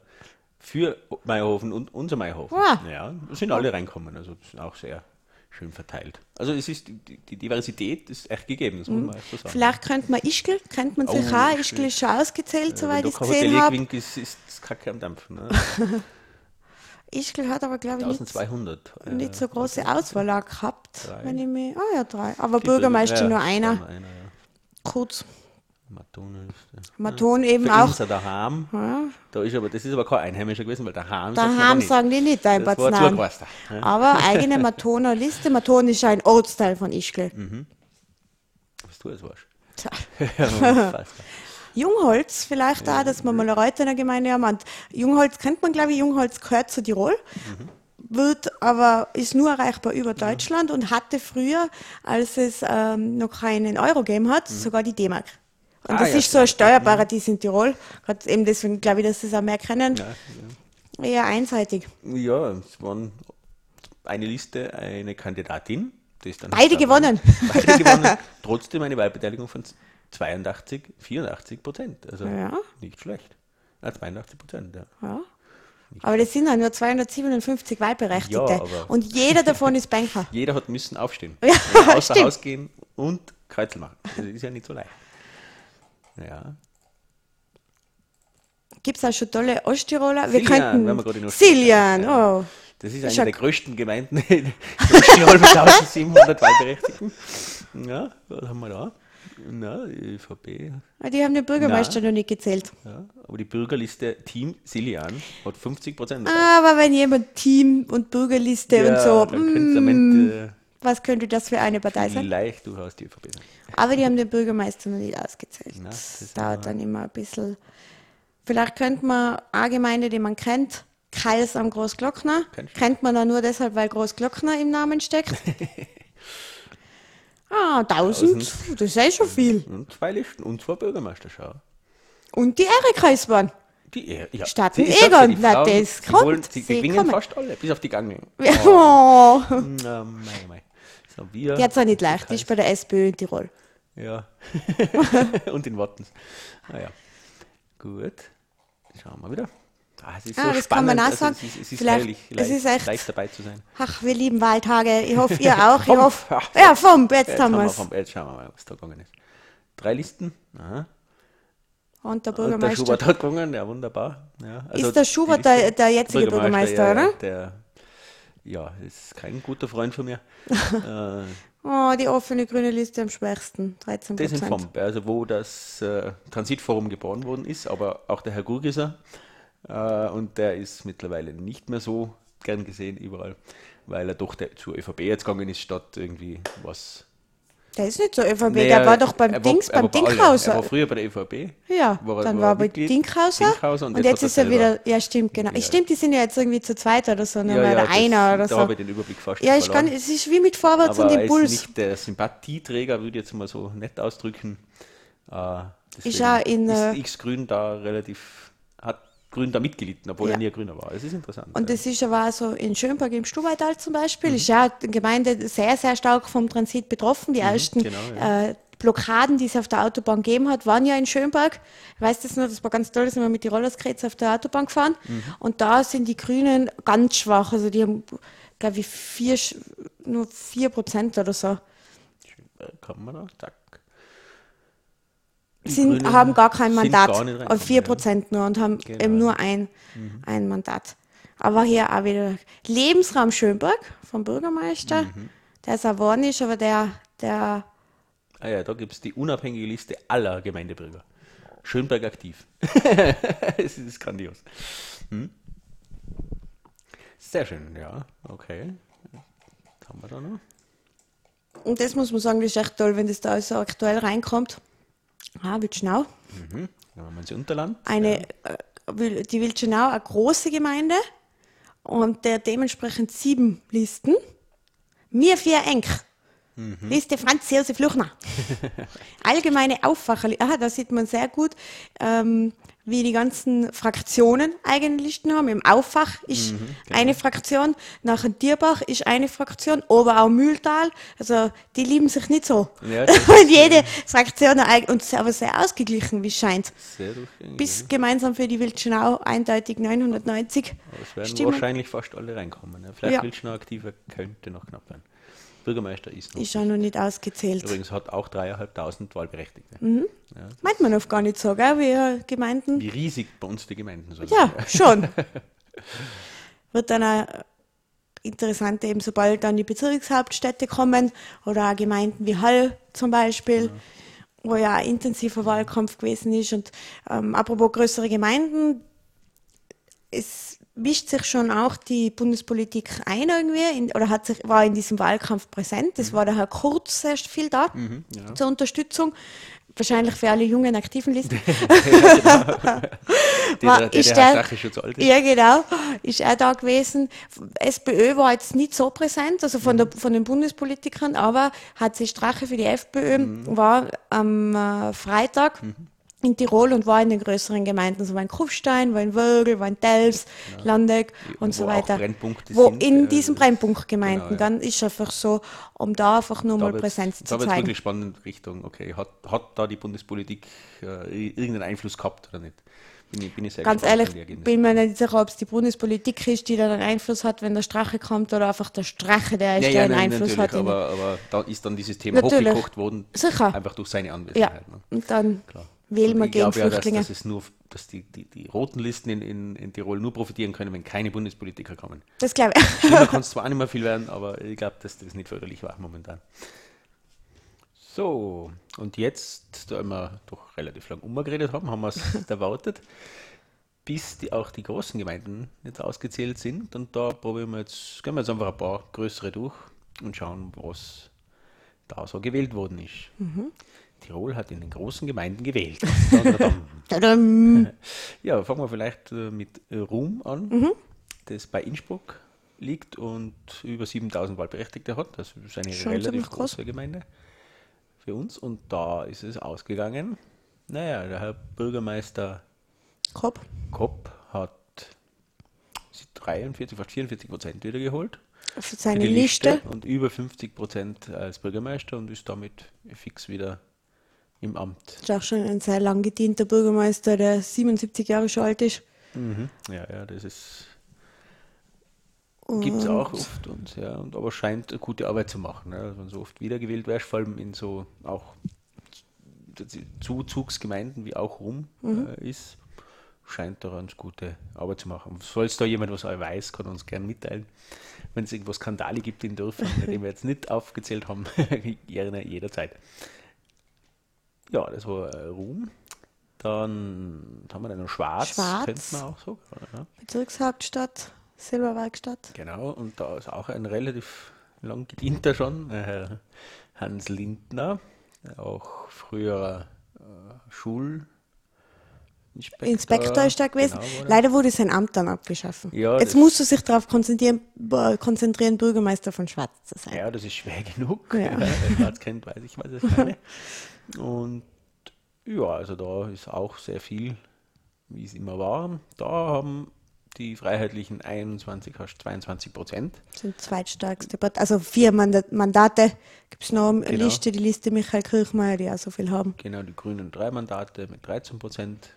für Meierhofen und unser Meierhofen. Ah. Ja, sind alle reinkommen. Also das ist auch sehr schön verteilt. Also es ist die, die Diversität ist echt gegeben, das muss man echt so sagen. Vielleicht könnte man Ischgl, könnte man sich Oh, auch, Ischgl. Ist schon ausgezählt, Wenn soweit da ich gesehen habe. gewinnt, ist, ist das Kacke am Dampfen. Ne? Ischgl hat aber, glaube ich, nicht, 1200. äh, nicht so große Auswahl gehabt, Drei. wenn ich mich, ah ja, drei. Aber die Bürgermeister ja, nur einer, einer ja. kurz. Matonenliste. Maton eben Für auch. unser daheim, Ja, da ist aber, das ist aber kein Einheimischer gewesen, weil man da daheim nicht. sagen die nicht dein. Zugewasser. Ja. Aber eigene Matoner Liste. Maton ist ein Ortsteil von Ischgl. Mhm. Was du es warst. Jungholz vielleicht auch, dass wir mal eine Reutener Gemeinde haben. Und Jungholz kennt man, glaube ich, Jungholz gehört zu Tirol. Wird aber, ist nur erreichbar über Deutschland und hatte früher, als es ähm, noch keinen Euro gegeben hat, sogar die D-Mark. Und Ah, das ja, ist so ein. Steuerparadies in Tirol. Gerade eben deswegen glaube ich, dass sie es auch mehr kennen. Ja, Eher einseitig. ja. ja, es waren eine Liste, eine Kandidatin. Die ist dann Beide gewonnen. Beide gewonnen. Trotzdem eine Wahlbeteiligung von 82, 84 Prozent. Also Ja. nicht schlecht. Ja, 82 Prozent, ja. Ja. Aber das sind ja nur 257 Wahlberechtigte. Ja, und jeder davon ist Banker. Jeder hat müssen aufstehen. Ja, außer. Haus gehen und Kreuzel machen. Das ist ja nicht so leicht. Ja. Gibt es auch schon tolle Osttiroler? Wir Siljan, könnten. wir Osttirol Siljan, oh. ja. Das ist eine ja- der größten Gemeinden in Tirol mit 1700 Wahlberechtigten. Ja, was haben wir da? Na, die ÖVP. Ah, Die haben den Bürgermeister noch nicht gezählt. Ja, aber die Bürgerliste Team Siljan hat 50 Prozent. Aber wenn jemand Team und Bürgerliste und so, dann könnte was könnte das für eine Partei sein? vielleicht durchaus die ÖVP. Aber die haben den Bürgermeister noch nicht ausgezählt. Na, das dauert dann immer ein bisschen. Vielleicht könnte man eine Gemeinde, die man kennt, Kals am Großglockner. Du? Kennt man auch nur deshalb, weil Großglockner im Namen steckt. ah, 1000, das ist eh schon viel. Und zwei Listen und zwei Bürgermeister, schau. Und die Erika-Isbahn. Die, eh- ja, Statt die- dem ja, Egon, die na, das kommt, wollen- Die sie gewinnen kommen. fast alle, bis auf die Gange. Oh. Na, mei, mei. Die hat es auch nicht leicht, die ist bei der SPÖ in Tirol. Ja. und in Wattens. Naja. Gut. Schauen wir wieder. Ah, es ist Ah, so das kann man spannend. auch also sagen. Es ist, es ist Vielleicht- herrlich, es ist echt- leicht dabei zu sein. Ach, wir lieben Wahltage. Ich hoffe, ihr auch. Ich hoffe. Ja, Fump, jetzt, Jetzt, haben wir es. vom, jetzt schauen wir mal, was da gegangen ist. Drei Listen. Aha. Und der Und der Bürgermeister. Schubert hat gewonnen, ja wunderbar. Ja, also ist der Schubert der, der jetzige Bürgermeister, ja, oder? Der, ja, ist kein guter Freund von mir. äh, Oh, die offene grüne Liste am schwächsten. 13 Das in Prozent. Fomp, also wo das äh, Transitforum geboren worden ist, aber auch der Herr Gurgiser. Äh, und der ist mittlerweile nicht mehr so gern gesehen überall, weil er doch der, zur ÖVP jetzt gegangen ist, statt irgendwie was. Der ist nicht so ÖVP, Naja, der war doch beim war- Dings, beim allen. Er Dinkhauser. war früher bei der ÖVP. Ja, war dann war er bei. Dinkhauser. Dinkhauser und und, jetzt jetzt ist er er wieder, ja stimmt, genau. Ja. Stimmt, die sind ja jetzt irgendwie zu zweit oder so, Ja, ja, der einer oder das, da so. habe ich den Überblick fast Ja, ich verloren. kann, es ist wie mit Vorwärts aber und er ist Impuls. nicht der Sympathieträger, würde ich jetzt mal so nett ausdrücken. Äh, Ist auch in, ist äh, X-Grün da relativ, hat Grün da mitgelitten, obwohl Ja. er nie ein Grüner war. Es ist interessant. Und das ist aber auch so in Schönberg im Stubaital zum Beispiel, Mhm. ist ja die Gemeinde sehr, sehr stark vom Transit betroffen. Die ersten genau, ja. äh, Blockaden, die es auf der Autobahn gegeben hat, waren ja in Schönberg. Ich weiß das noch, das war ganz toll, da sind wir mit die Rollerskates auf der Autobahn gefahren. Mhm. Und da sind die Grünen ganz schwach. Also die haben, glaube ich, vier, nur 4 Prozent oder so. Äh, Kann man da? Zack. Sind, Grünen haben gar kein Mandat. gar 4 Prozent nur und haben Genau. eben nur ein, ein Mandat. Aber hier auch wieder Lebensraum Schönberg vom Bürgermeister. Mhm. Der ist auch ist, aber der, der Ah ja, da gibt es die unabhängige Liste aller Gemeindebürger. Schönberg aktiv. es ist grandios. Hm? Sehr schön, ja, okay. Was haben wir da noch? Und das muss man sagen, das ist echt toll, wenn das da so aktuell reinkommt. Ah, Wildschnau. Mhm. Dann haben wir ins Unterland. Eine, äh, Wil- die Wildschnau, eine große Gemeinde und der dementsprechend sieben Listen. Mir vier eng. Liste Franz Josef Luchner. Allgemeine Aufwacher. Ah, da sieht man sehr gut, ähm, wie die ganzen Fraktionen eigene Listen haben. Im Auffach ist eine Fraktion, nach dem Tierbach ist eine Fraktion, Oberau Mühltal. Also die lieben sich nicht so. Ja, und jede Fraktion und aber sehr ausgeglichen, wie es scheint. Sehr. Bis gemeinsam für die Wildschnau eindeutig 990 Aber es werden Stimmen. wahrscheinlich fast alle reinkommen. Ja. Vielleicht Ja. Wildschnau aktiver könnte noch knapp werden. Bürgermeister ist noch ist auch noch nicht ausgezählt. Übrigens hat auch dreieinhalbtausend Wahlberechtigte. Mhm. Ja, Meint man oft gar nicht so, gell, wie äh, Gemeinden. wie riesig bei uns die Gemeinden sind. Ja, schon. Wird dann auch interessant, eben sobald dann die Bezirkshauptstädte kommen oder auch Gemeinden wie Hall zum Beispiel, wo ja ein intensiver Wahlkampf gewesen ist. Und ähm, apropos größere Gemeinden, es mischt sich schon auch die Bundespolitik ein irgendwie in, oder hat sich, war in diesem Wahlkampf präsent. Es war der Herr Kurz erst viel da ja. zur Unterstützung. Wahrscheinlich für alle jungen aktiven Listen. Der, War- der, der, ist der der- Sache schon zu alt ist. Ja, genau. Ist er da gewesen. SPÖ war jetzt nicht so präsent, also von, der, von den Bundespolitikern, aber HC Strache für die FPÖ Mhm. war am äh, Freitag in Tirol und war in den größeren Gemeinden, so war in Kufstein, war in Wölgl, war in Telfs, Landeck und so weiter. Wo sind, in äh, diesen Brennpunktgemeinden, genau, ja. dann ist einfach so, um da einfach nur mal Da wird's- Präsenz da zu wird zeigen. wirklich spannend Richtung, okay, hat, hat da die Bundespolitik äh, irgendeinen Einfluss gehabt oder nicht? Bin ich, bin ich Ganz ehrlich, bin mir nicht sicher, ob es die Bundespolitik ist, die da einen Einfluss hat, wenn der Strache kommt, oder einfach der Strache, der ist, Ja, der ja, einen nein, Einfluss hat. aber, aber da ist dann dieses Thema Natürlich. hochgekocht worden, Sicher. einfach durch seine Ja, Anwesenheit. Ne? und dann Klar. Wählen wir ich gegen glaube ja, dass, Flüchtlinge. dass, es nur, dass die, die, die roten Listen in, in, in Tirol nur profitieren können, wenn keine Bundespolitiker kommen. Das glaube ich. Schlimmer kann es zwar auch nicht mehr viel werden, aber ich glaube, dass das nicht förderlich war momentan. So, und jetzt, da wir doch relativ lang umgeredet haben, haben wir es erwartet, bis die, auch die großen Gemeinden jetzt ausgezählt sind. Und da probieren wir jetzt, gehen wir jetzt einfach ein paar größere durch und schauen, was da so gewählt worden ist. Tirol hat in den großen Gemeinden gewählt. Ja, fangen wir vielleicht äh, mit Ruhm an, das bei Innsbruck liegt und über 7000 Wahlberechtigte hat. Das ist eine Schon relativ ziemlich groß. große Gemeinde für uns. Und da ist es ausgegangen. Naja, der Herr Bürgermeister Kopf. Kopp hat 43, fast 44 Prozent wieder geholt. Für seine die Liste. und über 50 Prozent als Bürgermeister und ist damit fix wieder im Amt. Ist auch schon ein sehr lang gedienter Bürgermeister, der 77 Jahre schon alt ist. Mhm. Ja, ja, das ist. Gibt es auch oft und ja, und aber scheint eine gute Arbeit zu machen. Ja, wenn man so oft wiedergewählt wird, vor allem in so auch Zuzugsgemeinden wie auch Rum äh, ist, scheint da ganz gute Arbeit zu machen. Falls da jemand was weiß, kann uns gerne mitteilen. Wenn es irgendwo Skandale gibt in Dörfern, die wir jetzt nicht aufgezählt haben, gerne jederzeit. Ja, das war äh, Ruhm. Dann haben wir dann noch Schwarz, Schwarz. kennt man auch so. Ja. Bezirkshauptstadt, Silberwerkstatt. Genau, und da ist auch ein relativ lang gedienter schon, äh, Hans Lindner, auch früherer äh, Schulinspektor. Inspektor ist da gewesen. Genau, er. Leider wurde sein Amt dann abgeschaffen. Ja, Jetzt musst du sich darauf konzentrieren, konzentrieren, Bürgermeister von Schwarz zu sein. Ja, das ist schwer genug. Ja. Ja. Wer Schwarz kennt, weiß ich, was ich meine. Und ja, also da ist auch sehr viel, wie es immer war. Da haben die Freiheitlichen 21, fast 22 Prozent. Das sind zweitstärkste Partei. Also vier Manda- Mandate gibt es noch eine Genau. Liste, die Liste Michael Kirchmeier, die auch so viel haben. Genau, die Grünen drei Mandate mit 13 Prozent.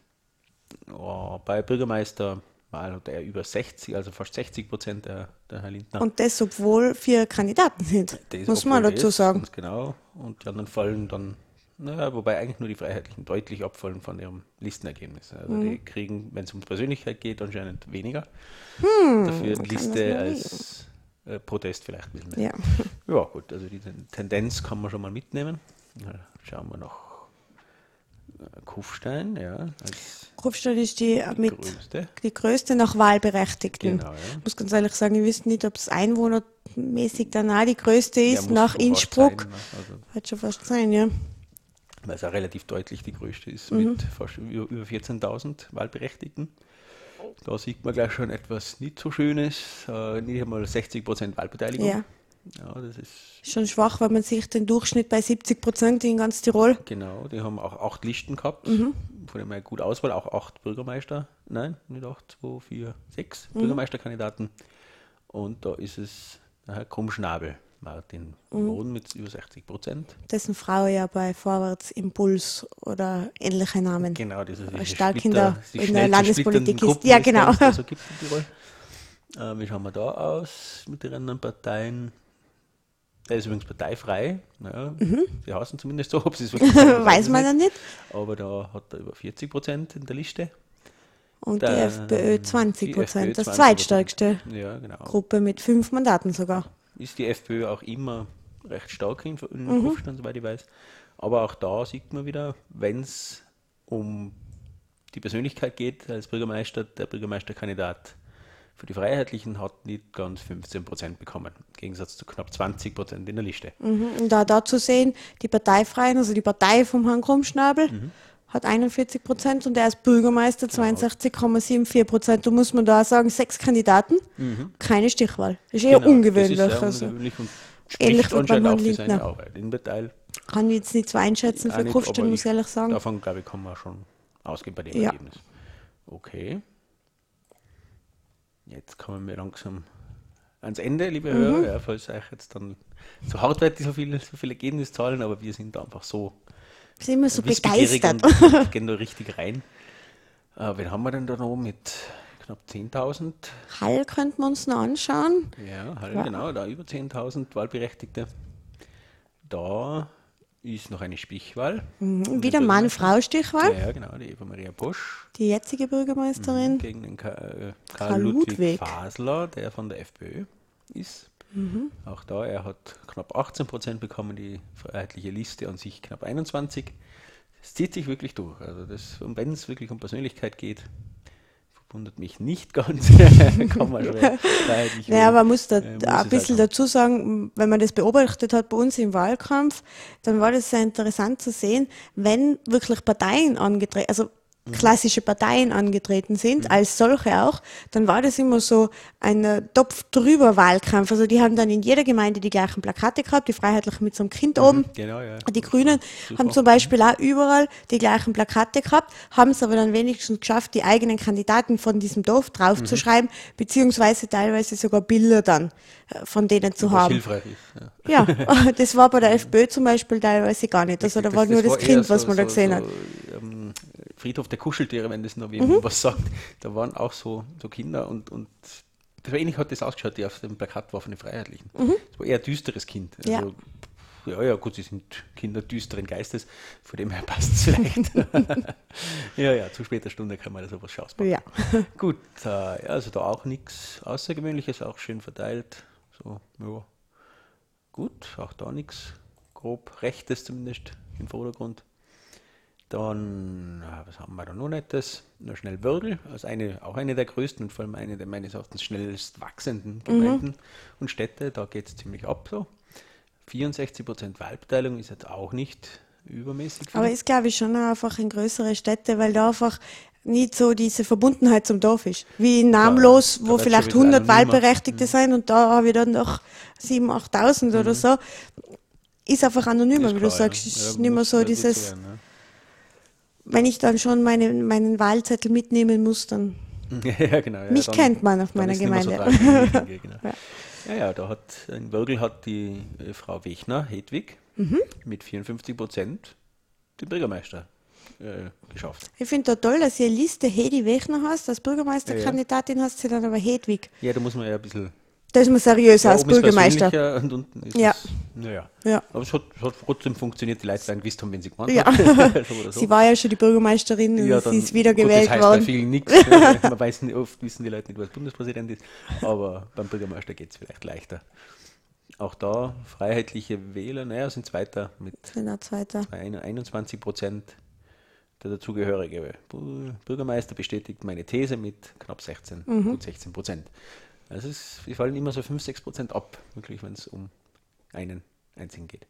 Ja, bei Bürgermeister mal hat er über 60, also fast 60 Prozent der, der Herr Lindner. Und das, obwohl vier Kandidaten sind, Das, muss man dazu sagen. Ganz genau. Und die anderen fallen dann, naja, wobei eigentlich nur die Freiheitlichen deutlich abfallen von ihrem Listenergebnis. Also Mhm. die kriegen, wenn es um Persönlichkeit geht, anscheinend weniger. Dafür kann das Liste als äh, Protest vielleicht ein bisschen mehr. Ja. Ja, gut, also die Ten- Tendenz kann man schon mal mitnehmen. Ja, Schauen wir nach äh, Kufstein, ja, Kufstein ist die, die mit größte. die größte nach Wahlberechtigten. Genau, ja. Ich muss ganz ehrlich sagen, ich wüsste nicht, ob es einwohnermäßig dann auch die größte Ja, ist, muss nach Innsbruck. sein, ne? also, Wird schon fast sein, ja. Weil es auch relativ deutlich die größte ist, Mhm. mit fast über, über 14.000 Wahlberechtigten. Da sieht man gleich schon etwas nicht so Schönes, äh, nicht einmal 60% Wahlbeteiligung. Ja. Ja, das ist Schon schwach, wenn man sich den Durchschnitt bei 70 Prozent in ganz Tirol. genau, die haben auch acht Listen gehabt, Mhm. von dem her gut Auswahl, auch acht Bürgermeister, nein, nicht acht, zwei, vier, sechs Mhm. Bürgermeisterkandidaten. Und da ist es Herr Krummschnabel, Martin Mhm. Wohn mit über 60 Prozent. Dessen Frau ja bei Vorwärts Impuls oder ähnliche Namen. Genau, diese, diese stark in der- in der Landespolitik ist. Ja, genau. es da so gibt Tirol. Äh, wie schauen wir da aus mit den anderen Parteien? Der ist übrigens parteifrei. Naja, Die heißen zumindest so, ob sie es wirklich Mhm. Weiß man ja nicht. Aber da hat er über 40 Prozent in der Liste. Und Der- die FPÖ 20 die Prozent, das 20%. zweitstärkste Ja, genau. Gruppe mit fünf Mandaten sogar. Ist die FPÖ auch immer recht stark in, in Mhm. Kufstein, soweit ich weiß. Aber auch da sieht man wieder, wenn es um die Persönlichkeit geht als Bürgermeister, der Bürgermeisterkandidat für die Freiheitlichen hat nicht ganz 15 Prozent bekommen, im Gegensatz zu knapp 20 Prozent in der Liste. Mhm. Und da, da zu sehen, die Parteifreien, also die Partei vom Herrn Krummschnabel, Mhm. Hat 41 Prozent und er ist Bürgermeister Genau. 62,74 Prozent. Da muss man da sagen, sechs Kandidaten, keine Stichwahl. Das ist eher Mhm. Genau, ungewöhnlich. Das ist also. ungewöhnlich und Ähnlich beim anscheinend auch Lindner. Arbeit. In Detail Kann ich jetzt nicht so einschätzen für Kufstein, muss ich ehrlich sagen. Davon, glaube ich, kann man schon ausgehen bei dem Ja. Ergebnis. Okay. Jetzt kommen wir langsam ans Ende, liebe Mhm. Hörer. Ja, falls euch jetzt dann so hart wird, so viele, so viele Ergebniszahlen, aber wir sind einfach so Ich bin immer so begeistert. und gehen da richtig rein. Äh, wen haben wir denn da noch mit knapp 10.000? Hall könnten wir uns noch anschauen. Ja, halt, Ja. genau, da über 10.000 Wahlberechtigte. Da ist noch eine Stichwahl. Mhm. Wieder Mann-Frau-Stichwahl. Ja, genau, die Eva Maria Bosch Die jetzige Bürgermeisterin. gegen den Ka äh, Karl Karl Ludwig, Ludwig. Fasler, der von der FPÖ ist. Mhm. Auch da, er hat knapp 18 Prozent bekommen, die freiheitliche Liste an sich knapp 21. Es zieht sich wirklich durch. Also das, und wenn es wirklich um Persönlichkeit geht, verwundert mich nicht ganz. Kann man schon freiheitlich Naja, man muss da Äh, muss ein es bisschen halt dazu sagen, wenn man das beobachtet hat bei uns im Wahlkampf, dann war das sehr interessant zu sehen, wenn wirklich Parteien angetreten, also. Klassische Parteien angetreten sind, als solche auch, dann war das immer so ein äh, Topf drüber Wahlkampf. Also die haben dann in jeder Gemeinde die gleichen Plakate gehabt, die Freiheitlichen mit so einem Kind oben. Genau, ja. Die Grünen Super. haben zum Beispiel auch überall die gleichen Plakate gehabt, haben es aber dann wenigstens geschafft, die eigenen Kandidaten von diesem Dorf draufzuschreiben, Mhm. beziehungsweise teilweise sogar Bilder dann äh, von denen zu Was haben. hilfreich ist. Ja. Ja, das war bei der FPÖ zum Beispiel teilweise gar nicht. Also da war nur das eher Kind, was so- man da so- gesehen so, hat. Ähm, Friedhof der Kuscheltiere, wenn das noch Mhm. jemand was sagt. Da waren auch so, so Kinder und, und das war ähnlich hat das ausgeschaut, die auf dem Plakat war von den Freiheitlichen. Das war eher ein düsteres Kind. Mhm. Ja. Also, ja, ja, gut, sie sind Kinder düsteren Geistes, von dem her passt es vielleicht. ja, ja, zu später Stunde kann man da sowas schauspacken. Ja. Gut, äh, also da auch nichts Außergewöhnliches, auch schön verteilt. So, ja. Gut, auch da nichts grob Rechtes zumindest im Vordergrund. Dann, äh, was haben wir da noch Nettes? Noch schnell Würgel, also eine, auch eine der größten und vor allem eine der meines Erachtens schnellst wachsenden Gemeinden und Städte. Da geht es ziemlich ab so. 64% Wahlbeteiligung ist jetzt auch nicht übermäßig viel. Aber ist, glaube ich, schon einfach in größere Städte, weil da einfach nicht so diese Verbundenheit zum Dorf ist. Wie in Namenlos, da wo vielleicht schon wieder 100 anonymer. Wahlberechtigte sein und da habe ich dann noch 7.000, 8.000 oder so. Ist einfach anonymer, wie du sagst. ja. Ist Ja, nicht mehr so dieses, werden, ne? Wenn ich dann schon meinen, meinen Wahlzettel mitnehmen muss, dann. ja, genau. Ja, Mich kennt man auf dann meiner so Gemeinde. denke, genau. Ja. Ja, ja, da hat in Wörgl hat die äh, Frau Wechner, Hedwig, Mhm. mit 54 Prozent den Bürgermeister äh, geschafft. Ich finde da toll, dass ihr eine Liste Hedi Wechner hast, als Bürgermeisterkandidatin hast, sie dann aber Hedwig. Ja, da muss man ja ein bisschen. Da ist man seriös da als ist Bürgermeister. Und unten ist Ja. es, naja. Ja. Aber es hat, es hat trotzdem funktioniert, die Leute werden gewusst haben, wenn sie gewonnen Ja. haben. so so. Sie war ja schon die Bürgermeisterin und Ja, sie dann- ist wieder gut, gewählt das heißt bei worden. vielen nichts. Man weiß nicht, oft wissen die Leute nicht, was Bundespräsident ist, aber beim Bürgermeister geht es vielleicht leichter. Auch da freiheitliche Wähler, naja, sind Zweiter mit Genau, zweiter. bei 21 Prozent. Der dazugehörige Bürgermeister bestätigt meine These mit knapp 16, Mhm. gut 16 Prozent. Also es, wir fallen immer so 5, 6 Prozent ab, wirklich, wenn es um einen einzigen geht.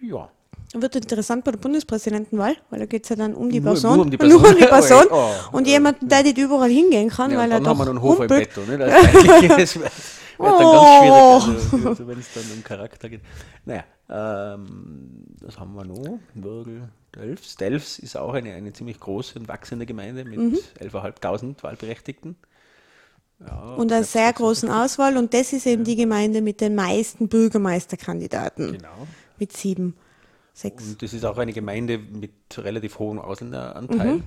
Ja. Wird interessant bei der Bundespräsidentenwahl, weil da geht es ja dann um die Nur- Person. nur um die Person. Nur um die Person. Oh, und oh. jemanden, der nicht überall hingehen kann, Ja, weil er dann doch haben wir noch einen Hofer im. Bett, ne? Das, ist eigentlich- das wird, dann Oh. ganz schwierig, also, also wenn es dann um Charakter geht. Naja, ähm, das haben wir noch. Würgel, Delfs. Delfs ist auch eine, eine ziemlich große und wachsende Gemeinde mit Mhm. 11.500 Wahlberechtigten. Und einer sehr 600. großen Auswahl. Und das ist eben die Gemeinde mit den meisten Bürgermeisterkandidaten. Genau. Mit sieben, sechs. Und das ist auch eine Gemeinde mit relativ hohem Ausländeranteil. Mhm.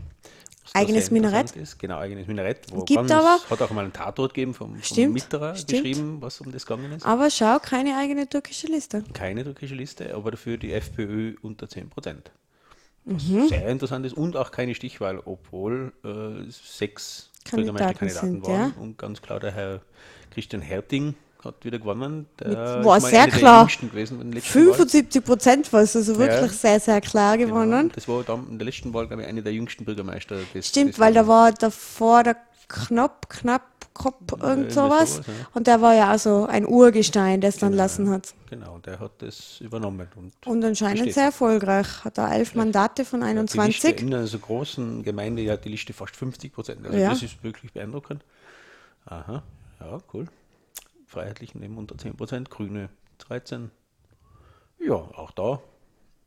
Eigenes Minarett. Ist. Genau, eigenes Minarett. Wo Gibt aber- Hat auch mal einen Tatort gegeben vom, vom Stimmt, Mitterer geschrieben, was um das gegangen ist. Aber schau, keine eigene türkische Liste. Keine türkische Liste, aber dafür die FPÖ unter 10 Prozent. Was Mhm. sehr interessant ist und auch keine Stichwahl, obwohl äh, sechs Bürgermeisterkandidaten sind, waren. ja. Und ganz klar, der Herr Christian Herting hat wieder gewonnen. Der war sehr klar. gewesen in der letzten Wahl. 75 Prozent war es, also wirklich Ja. sehr, sehr klar gewonnen. Genau. Das war dann in der letzten Wahl, glaube ich, einer der jüngsten Bürgermeister. Des, Stimmt, des weil da war davor der Knapp, Knapp, Kopf, irgend irgendwie sowas. sowas, ja. Und der war ja auch so ein Urgestein, das dann lassen hat. Genau, der hat das übernommen. Und Und anscheinend Versteht. sehr erfolgreich. Hat er elf Mandate von Die Liste 21. in einer so großen Gemeinde hat die Liste fast 50 Prozent. Also Ja. das ist wirklich beeindruckend. Aha, ja, cool. Freiheitlichen nehmen unter 10 Prozent, Grüne 13. Ja, auch da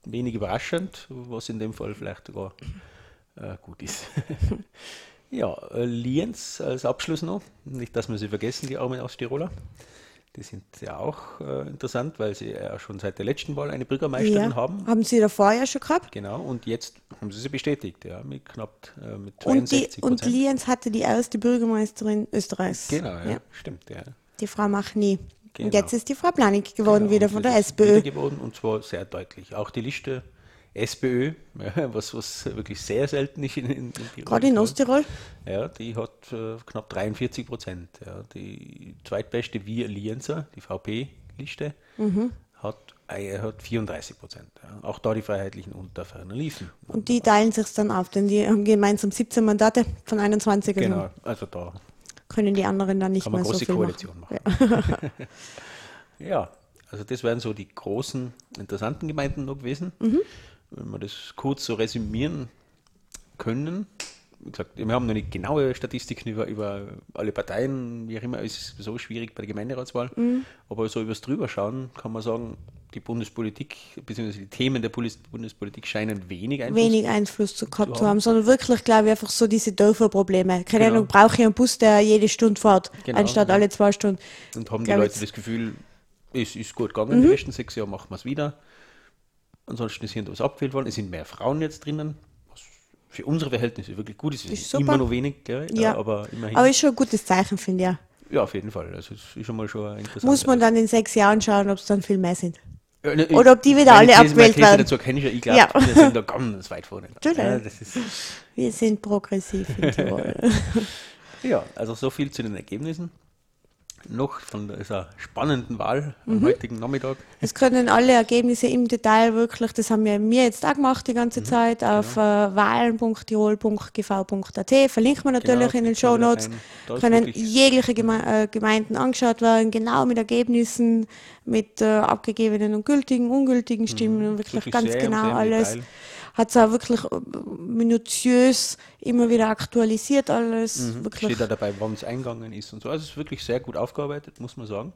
wenig überraschend, was in dem Fall vielleicht sogar äh, gut ist. ja, äh, Lienz als Abschluss noch. Nicht, dass wir sie vergessen, die armen Osttiroler. Die sind ja auch äh, interessant, weil sie ja schon seit der letzten Wahl eine Bürgermeisterin Ja. haben. Haben sie davor ja schon gehabt. Genau, und jetzt haben sie sie bestätigt, ja, mit knapp äh, mit Und, die, 62 und Lienz hatte die erste Bürgermeisterin Österreichs. Genau, ja, Ja. stimmt, ja. Die Frau Machni. Genau. Und jetzt ist die Frau Planik geworden, Genau, wieder von der SPÖ. wieder geworden und zwar sehr deutlich. Auch die Liste SPÖ, ja, was, was wirklich sehr selten ist in, in, Tirol. Gerade in Osttirol. Ja, die hat äh, knapp 43 Prozent. Ja. Die zweitbeste Wir Lienzer, die VP-Liste, Mhm. hat, äh, hat 34 Prozent. Ja. Auch da die Freiheitlichen unter ferner liefen. Und die teilen sich dann auf, denn die haben gemeinsam 17 Mandate von 21. Also Genau, also da können die anderen dann nicht kann man mehr so große viel Koalition machen. machen. Ja. also das wären so die großen, interessanten Gemeinden noch gewesen. Mhm. Wenn wir das kurz so resümieren können. Wie gesagt, wir haben noch nicht genaue Statistiken über, über alle Parteien, wie auch immer, es ist so schwierig bei der Gemeinderatswahl. Mhm. Aber so übers Drüberschauen kann man sagen, die Bundespolitik, beziehungsweise die Themen der Bundespolitik scheinen wenig Einfluss Wenig Einfluss zu gehabt zu zu haben, sondern wirklich, glaube ich, einfach so diese Dörferprobleme. Keine Genau. Ahnung, brauche ich einen Bus, der jede Stunde fährt, Genau, anstatt ja. alle zwei Stunden. Und haben die Leute das Gefühl, es ist gut gegangen, Mhm. die letzten sechs Jahre machen wir es wieder. Ansonsten ist hier was abgewählt worden. Es sind mehr Frauen jetzt drinnen, was für unsere Verhältnisse wirklich gut ist. Es Ist ist immer noch wenig, gell, Ja. aber immerhin. Aber ist schon ein gutes Zeichen, finde ich. ja. ja, auf jeden Fall. Also ist schon mal schon interessant. Muss man dann in sechs Jahren schauen, ob es dann viel mehr sind. Ja, ne, oder ob die wieder alle These- abgewählt These werden. Dazu kenne ich ja, ich glaube, Ja. wir sind da ganz weit vorne. Ja, Wir sind progressiv in Tirol. ja, also so viel zu den Ergebnissen. Noch von dieser spannenden Wahl Mhm. am heutigen Nachmittag. Es können alle Ergebnisse im Detail wirklich, das haben wir mir jetzt auch gemacht die Mhm. ganze Zeit, auf Genau. äh, wahlen.tirol.gv.at. Verlinken wir natürlich Genau, in den Show Notes. Können jegliche Geme äh, Gemeinden angeschaut werden, genau mit Ergebnissen, mit äh, abgegebenen und gültigen, ungültigen Stimmen und wirklich, wirklich ganz genau alles. Detail. Hat es auch wirklich äh, minutiös immer wieder aktualisiert alles. Mhm. Wirklich. Steht da dabei, wann es eingegangen ist und so. Also es ist wirklich sehr gut aufgearbeitet, muss man sagen.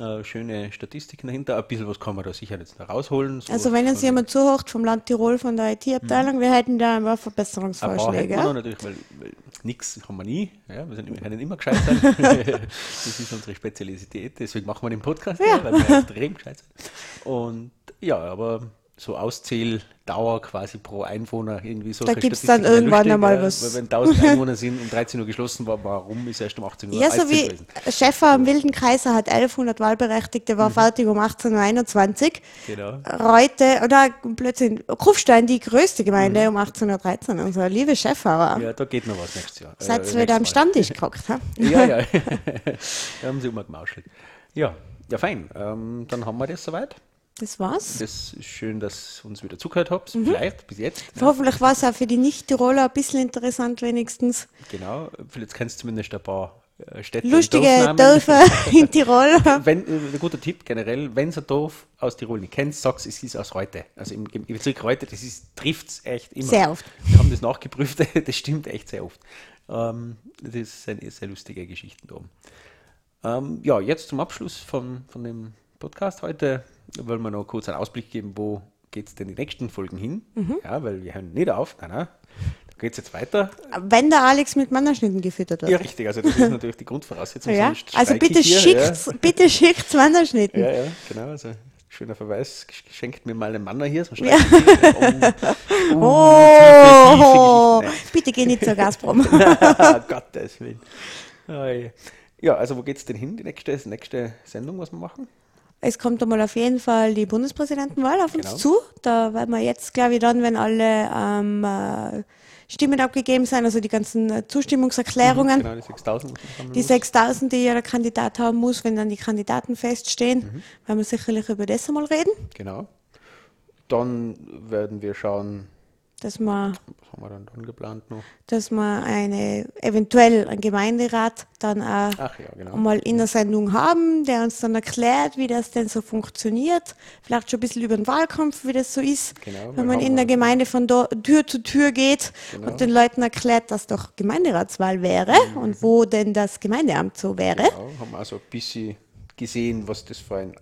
Äh, schöne Statistiken dahinter. Ein bisschen was kann man da sicher jetzt noch rausholen. So Also wenn uns jemand zuhört vom Land Tirol, von der IT-Abteilung, wir hätten da ein paar ein paar Verbesserungsvorschläge. ja? natürlich, weil, weil nichts haben wir nie. Ja, wir, sind, wir können immer gescheit sein. das ist unsere Spezialität, deswegen machen wir den Podcast, ja. weil wir extrem gescheit sind. Und ja, aber so Auszähldauer quasi pro Einwohner irgendwie so. Da gibt's dann irgendwann einmal was. Weil wenn 1000 Einwohner sind und 13 Uhr geschlossen war, warum ist erst um 18 Uhr Ja, so 18 wie gewesen? Schäfer am Wilden Kaiser hat 1100 Wahlberechtigte, war fertig um 1821. Genau. Reute, oder plötzlich Kufstein, die größte Gemeinde, um 1813. Also, liebe Schäfer, Ja, da geht noch was nächstes Jahr. seid Äh, ihr wieder am. Stammtisch gehockt, ha? Ja, ja. da haben sie immer gemauschelt. Ja, ja, fein. Ähm, dann haben wir das soweit. Das war's. Das ist schön, dass ihr uns wieder zugehört habt. Mhm. Vielleicht bis jetzt. Hoffentlich war es auch für die Nicht-Tiroler ein bisschen interessant, wenigstens. Genau. Vielleicht kennst du zumindest ein paar äh, Städte. Lustige. Dörfer in Tirol. Wenn, äh, ein guter Tipp generell, wenn ihr ein Dorf aus Tirol nicht kennt, sag's, es ist aus Reute. Also im, im Bezirk Reute, das trifft es echt immer. Sehr oft. Wir haben das nachgeprüft, das stimmt echt sehr oft. Ähm, das sind sehr lustige Geschichten da oben. Ähm, ja, jetzt zum Abschluss von, von dem Podcast heute wollen wir noch kurz einen Ausblick geben, wo geht es denn die nächsten Folgen hin? Mhm. Ja, weil wir hören nicht auf. Nein, nein. Da geht es jetzt weiter. Wenn der Alex mit Mannerschnitten gefüttert wird. Ja, richtig. Also das ist natürlich die Grundvoraussetzung. Ja, also bitte ich hier, schickt, bitte schickt Mannerschnitten. Ja, ja, ja genau. Also Schöner Verweis, schenkt mir mal einen Mann hier, sonst Ja. oh, Oh, Geschichte. bitte geh nicht zur Gazprom. Nein. Gottes Willen. Oh. Ja, also wo geht's denn hin, die nächste, nächste Sendung, was wir machen? Es kommt einmal auf jeden Fall die Bundespräsidentenwahl auf uns Genau. zu. Da werden wir jetzt, glaube ich, dann, wenn alle ähm, äh, Stimmen abgegeben sind, also die ganzen äh, Zustimmungserklärungen, Genau, die 6000. muss man sammeln die muss. 6000, die jeder Kandidat haben muss, wenn dann die Kandidaten feststehen, Mhm. werden wir sicherlich über das einmal reden, Genau. Dann werden wir schauen, dass wir, was haben wir dann, dann geplant noch? dass wir eine, eventuell einen Gemeinderat dann auch ja, genau. einmal in der Sendung haben, der uns dann erklärt, wie das denn so funktioniert. Vielleicht schon ein bisschen über den Wahlkampf, wie das so ist, Genau, wenn man in der mal- Gemeinde von do, Tür zu Tür geht Genau. und den Leuten erklärt, dass doch Gemeinderatswahl wäre und wo denn das Gemeindeamt so wäre. Genau, haben also ein bisschen gesehen, was das für ein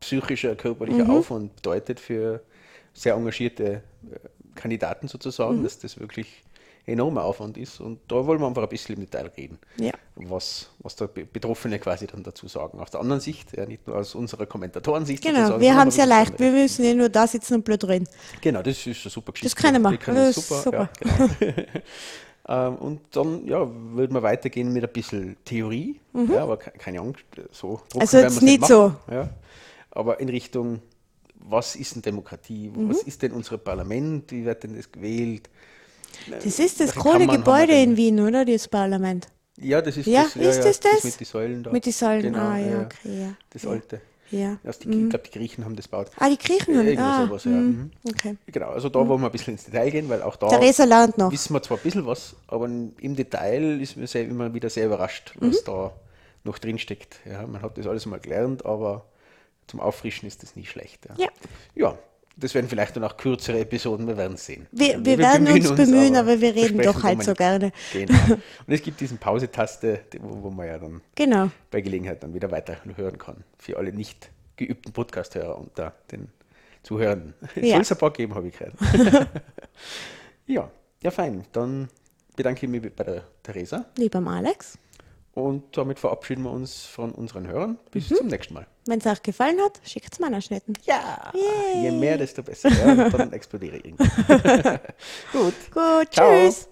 psychischer, körperlicher Mhm. Aufwand bedeutet für sehr engagierte äh, Kandidaten sozusagen, Mhm. dass das wirklich enormer Aufwand ist. Und da wollen wir einfach ein bisschen im Detail reden, Ja. was, was der Be- Betroffene quasi dann dazu sagen. Auf der anderen Sicht, ja, nicht nur aus unserer Kommentatorensicht. Genau, wir haben es ja leicht, wir müssen ja nur da sitzen und blöd reden. Genau, das ist eine super Geschichte. können wir. Die können Das ist super. Ja, genau. ähm, und dann ja, würden wir weitergehen mit ein bisschen Theorie, ja, aber ke- keine Angst, so Mhm. Also jetzt nicht machen, Ja. Aber in Richtung, was ist denn Demokratie? Mhm. Was ist denn unser Parlament? Wie wird denn das gewählt? Das ist das große Gebäude in Wien, oder? Das Parlament. Ja, das ist Ja, das. ist das das? mit den Säulen da. Mit den Säulen, Genau, ah ja, ja, okay, ja. Das ja. alte. Ja. Erst die, Ich glaube, die Griechen haben das gebaut. Ah, die Griechen haben Irgendwie ah, sowas, ja. hm, Mhm. Okay. Genau, also da wollen wir ein bisschen ins Detail gehen, weil auch da wissen wir zwar ein bisschen was, aber im Detail ist man sehr, immer wieder sehr überrascht, was da noch drin steckt. Ja, man hat das alles mal gelernt, aber zum Auffrischen ist das nie schlecht. Ja. ja, das werden vielleicht dann auch kürzere Episoden, wir werden es sehen. Wir, wir, werden uns bemühen, aber wir reden doch halt so wir gerne. Genau. Und es gibt diesen Pause-Taste, wo, wo man ja dann Genau. bei Gelegenheit dann wieder weiter hören kann. Für alle nicht geübten Podcast-Hörer unter den Zuhörern. Es Ja. soll es ein paar geben, habe ich gehört. ja, ja, fein. Dann bedanke ich mich bei der Theresa Lieber Alex, und damit verabschieden wir uns von unseren Hörern. Bis Mhm. zum nächsten Mal. wenn es euch gefallen hat, schickt es meiner Schnitten. Ja, Yay. je mehr, desto besser. Ja, und dann explodiere ich irgendwann. Gut. Gut, Ciao. tschüss.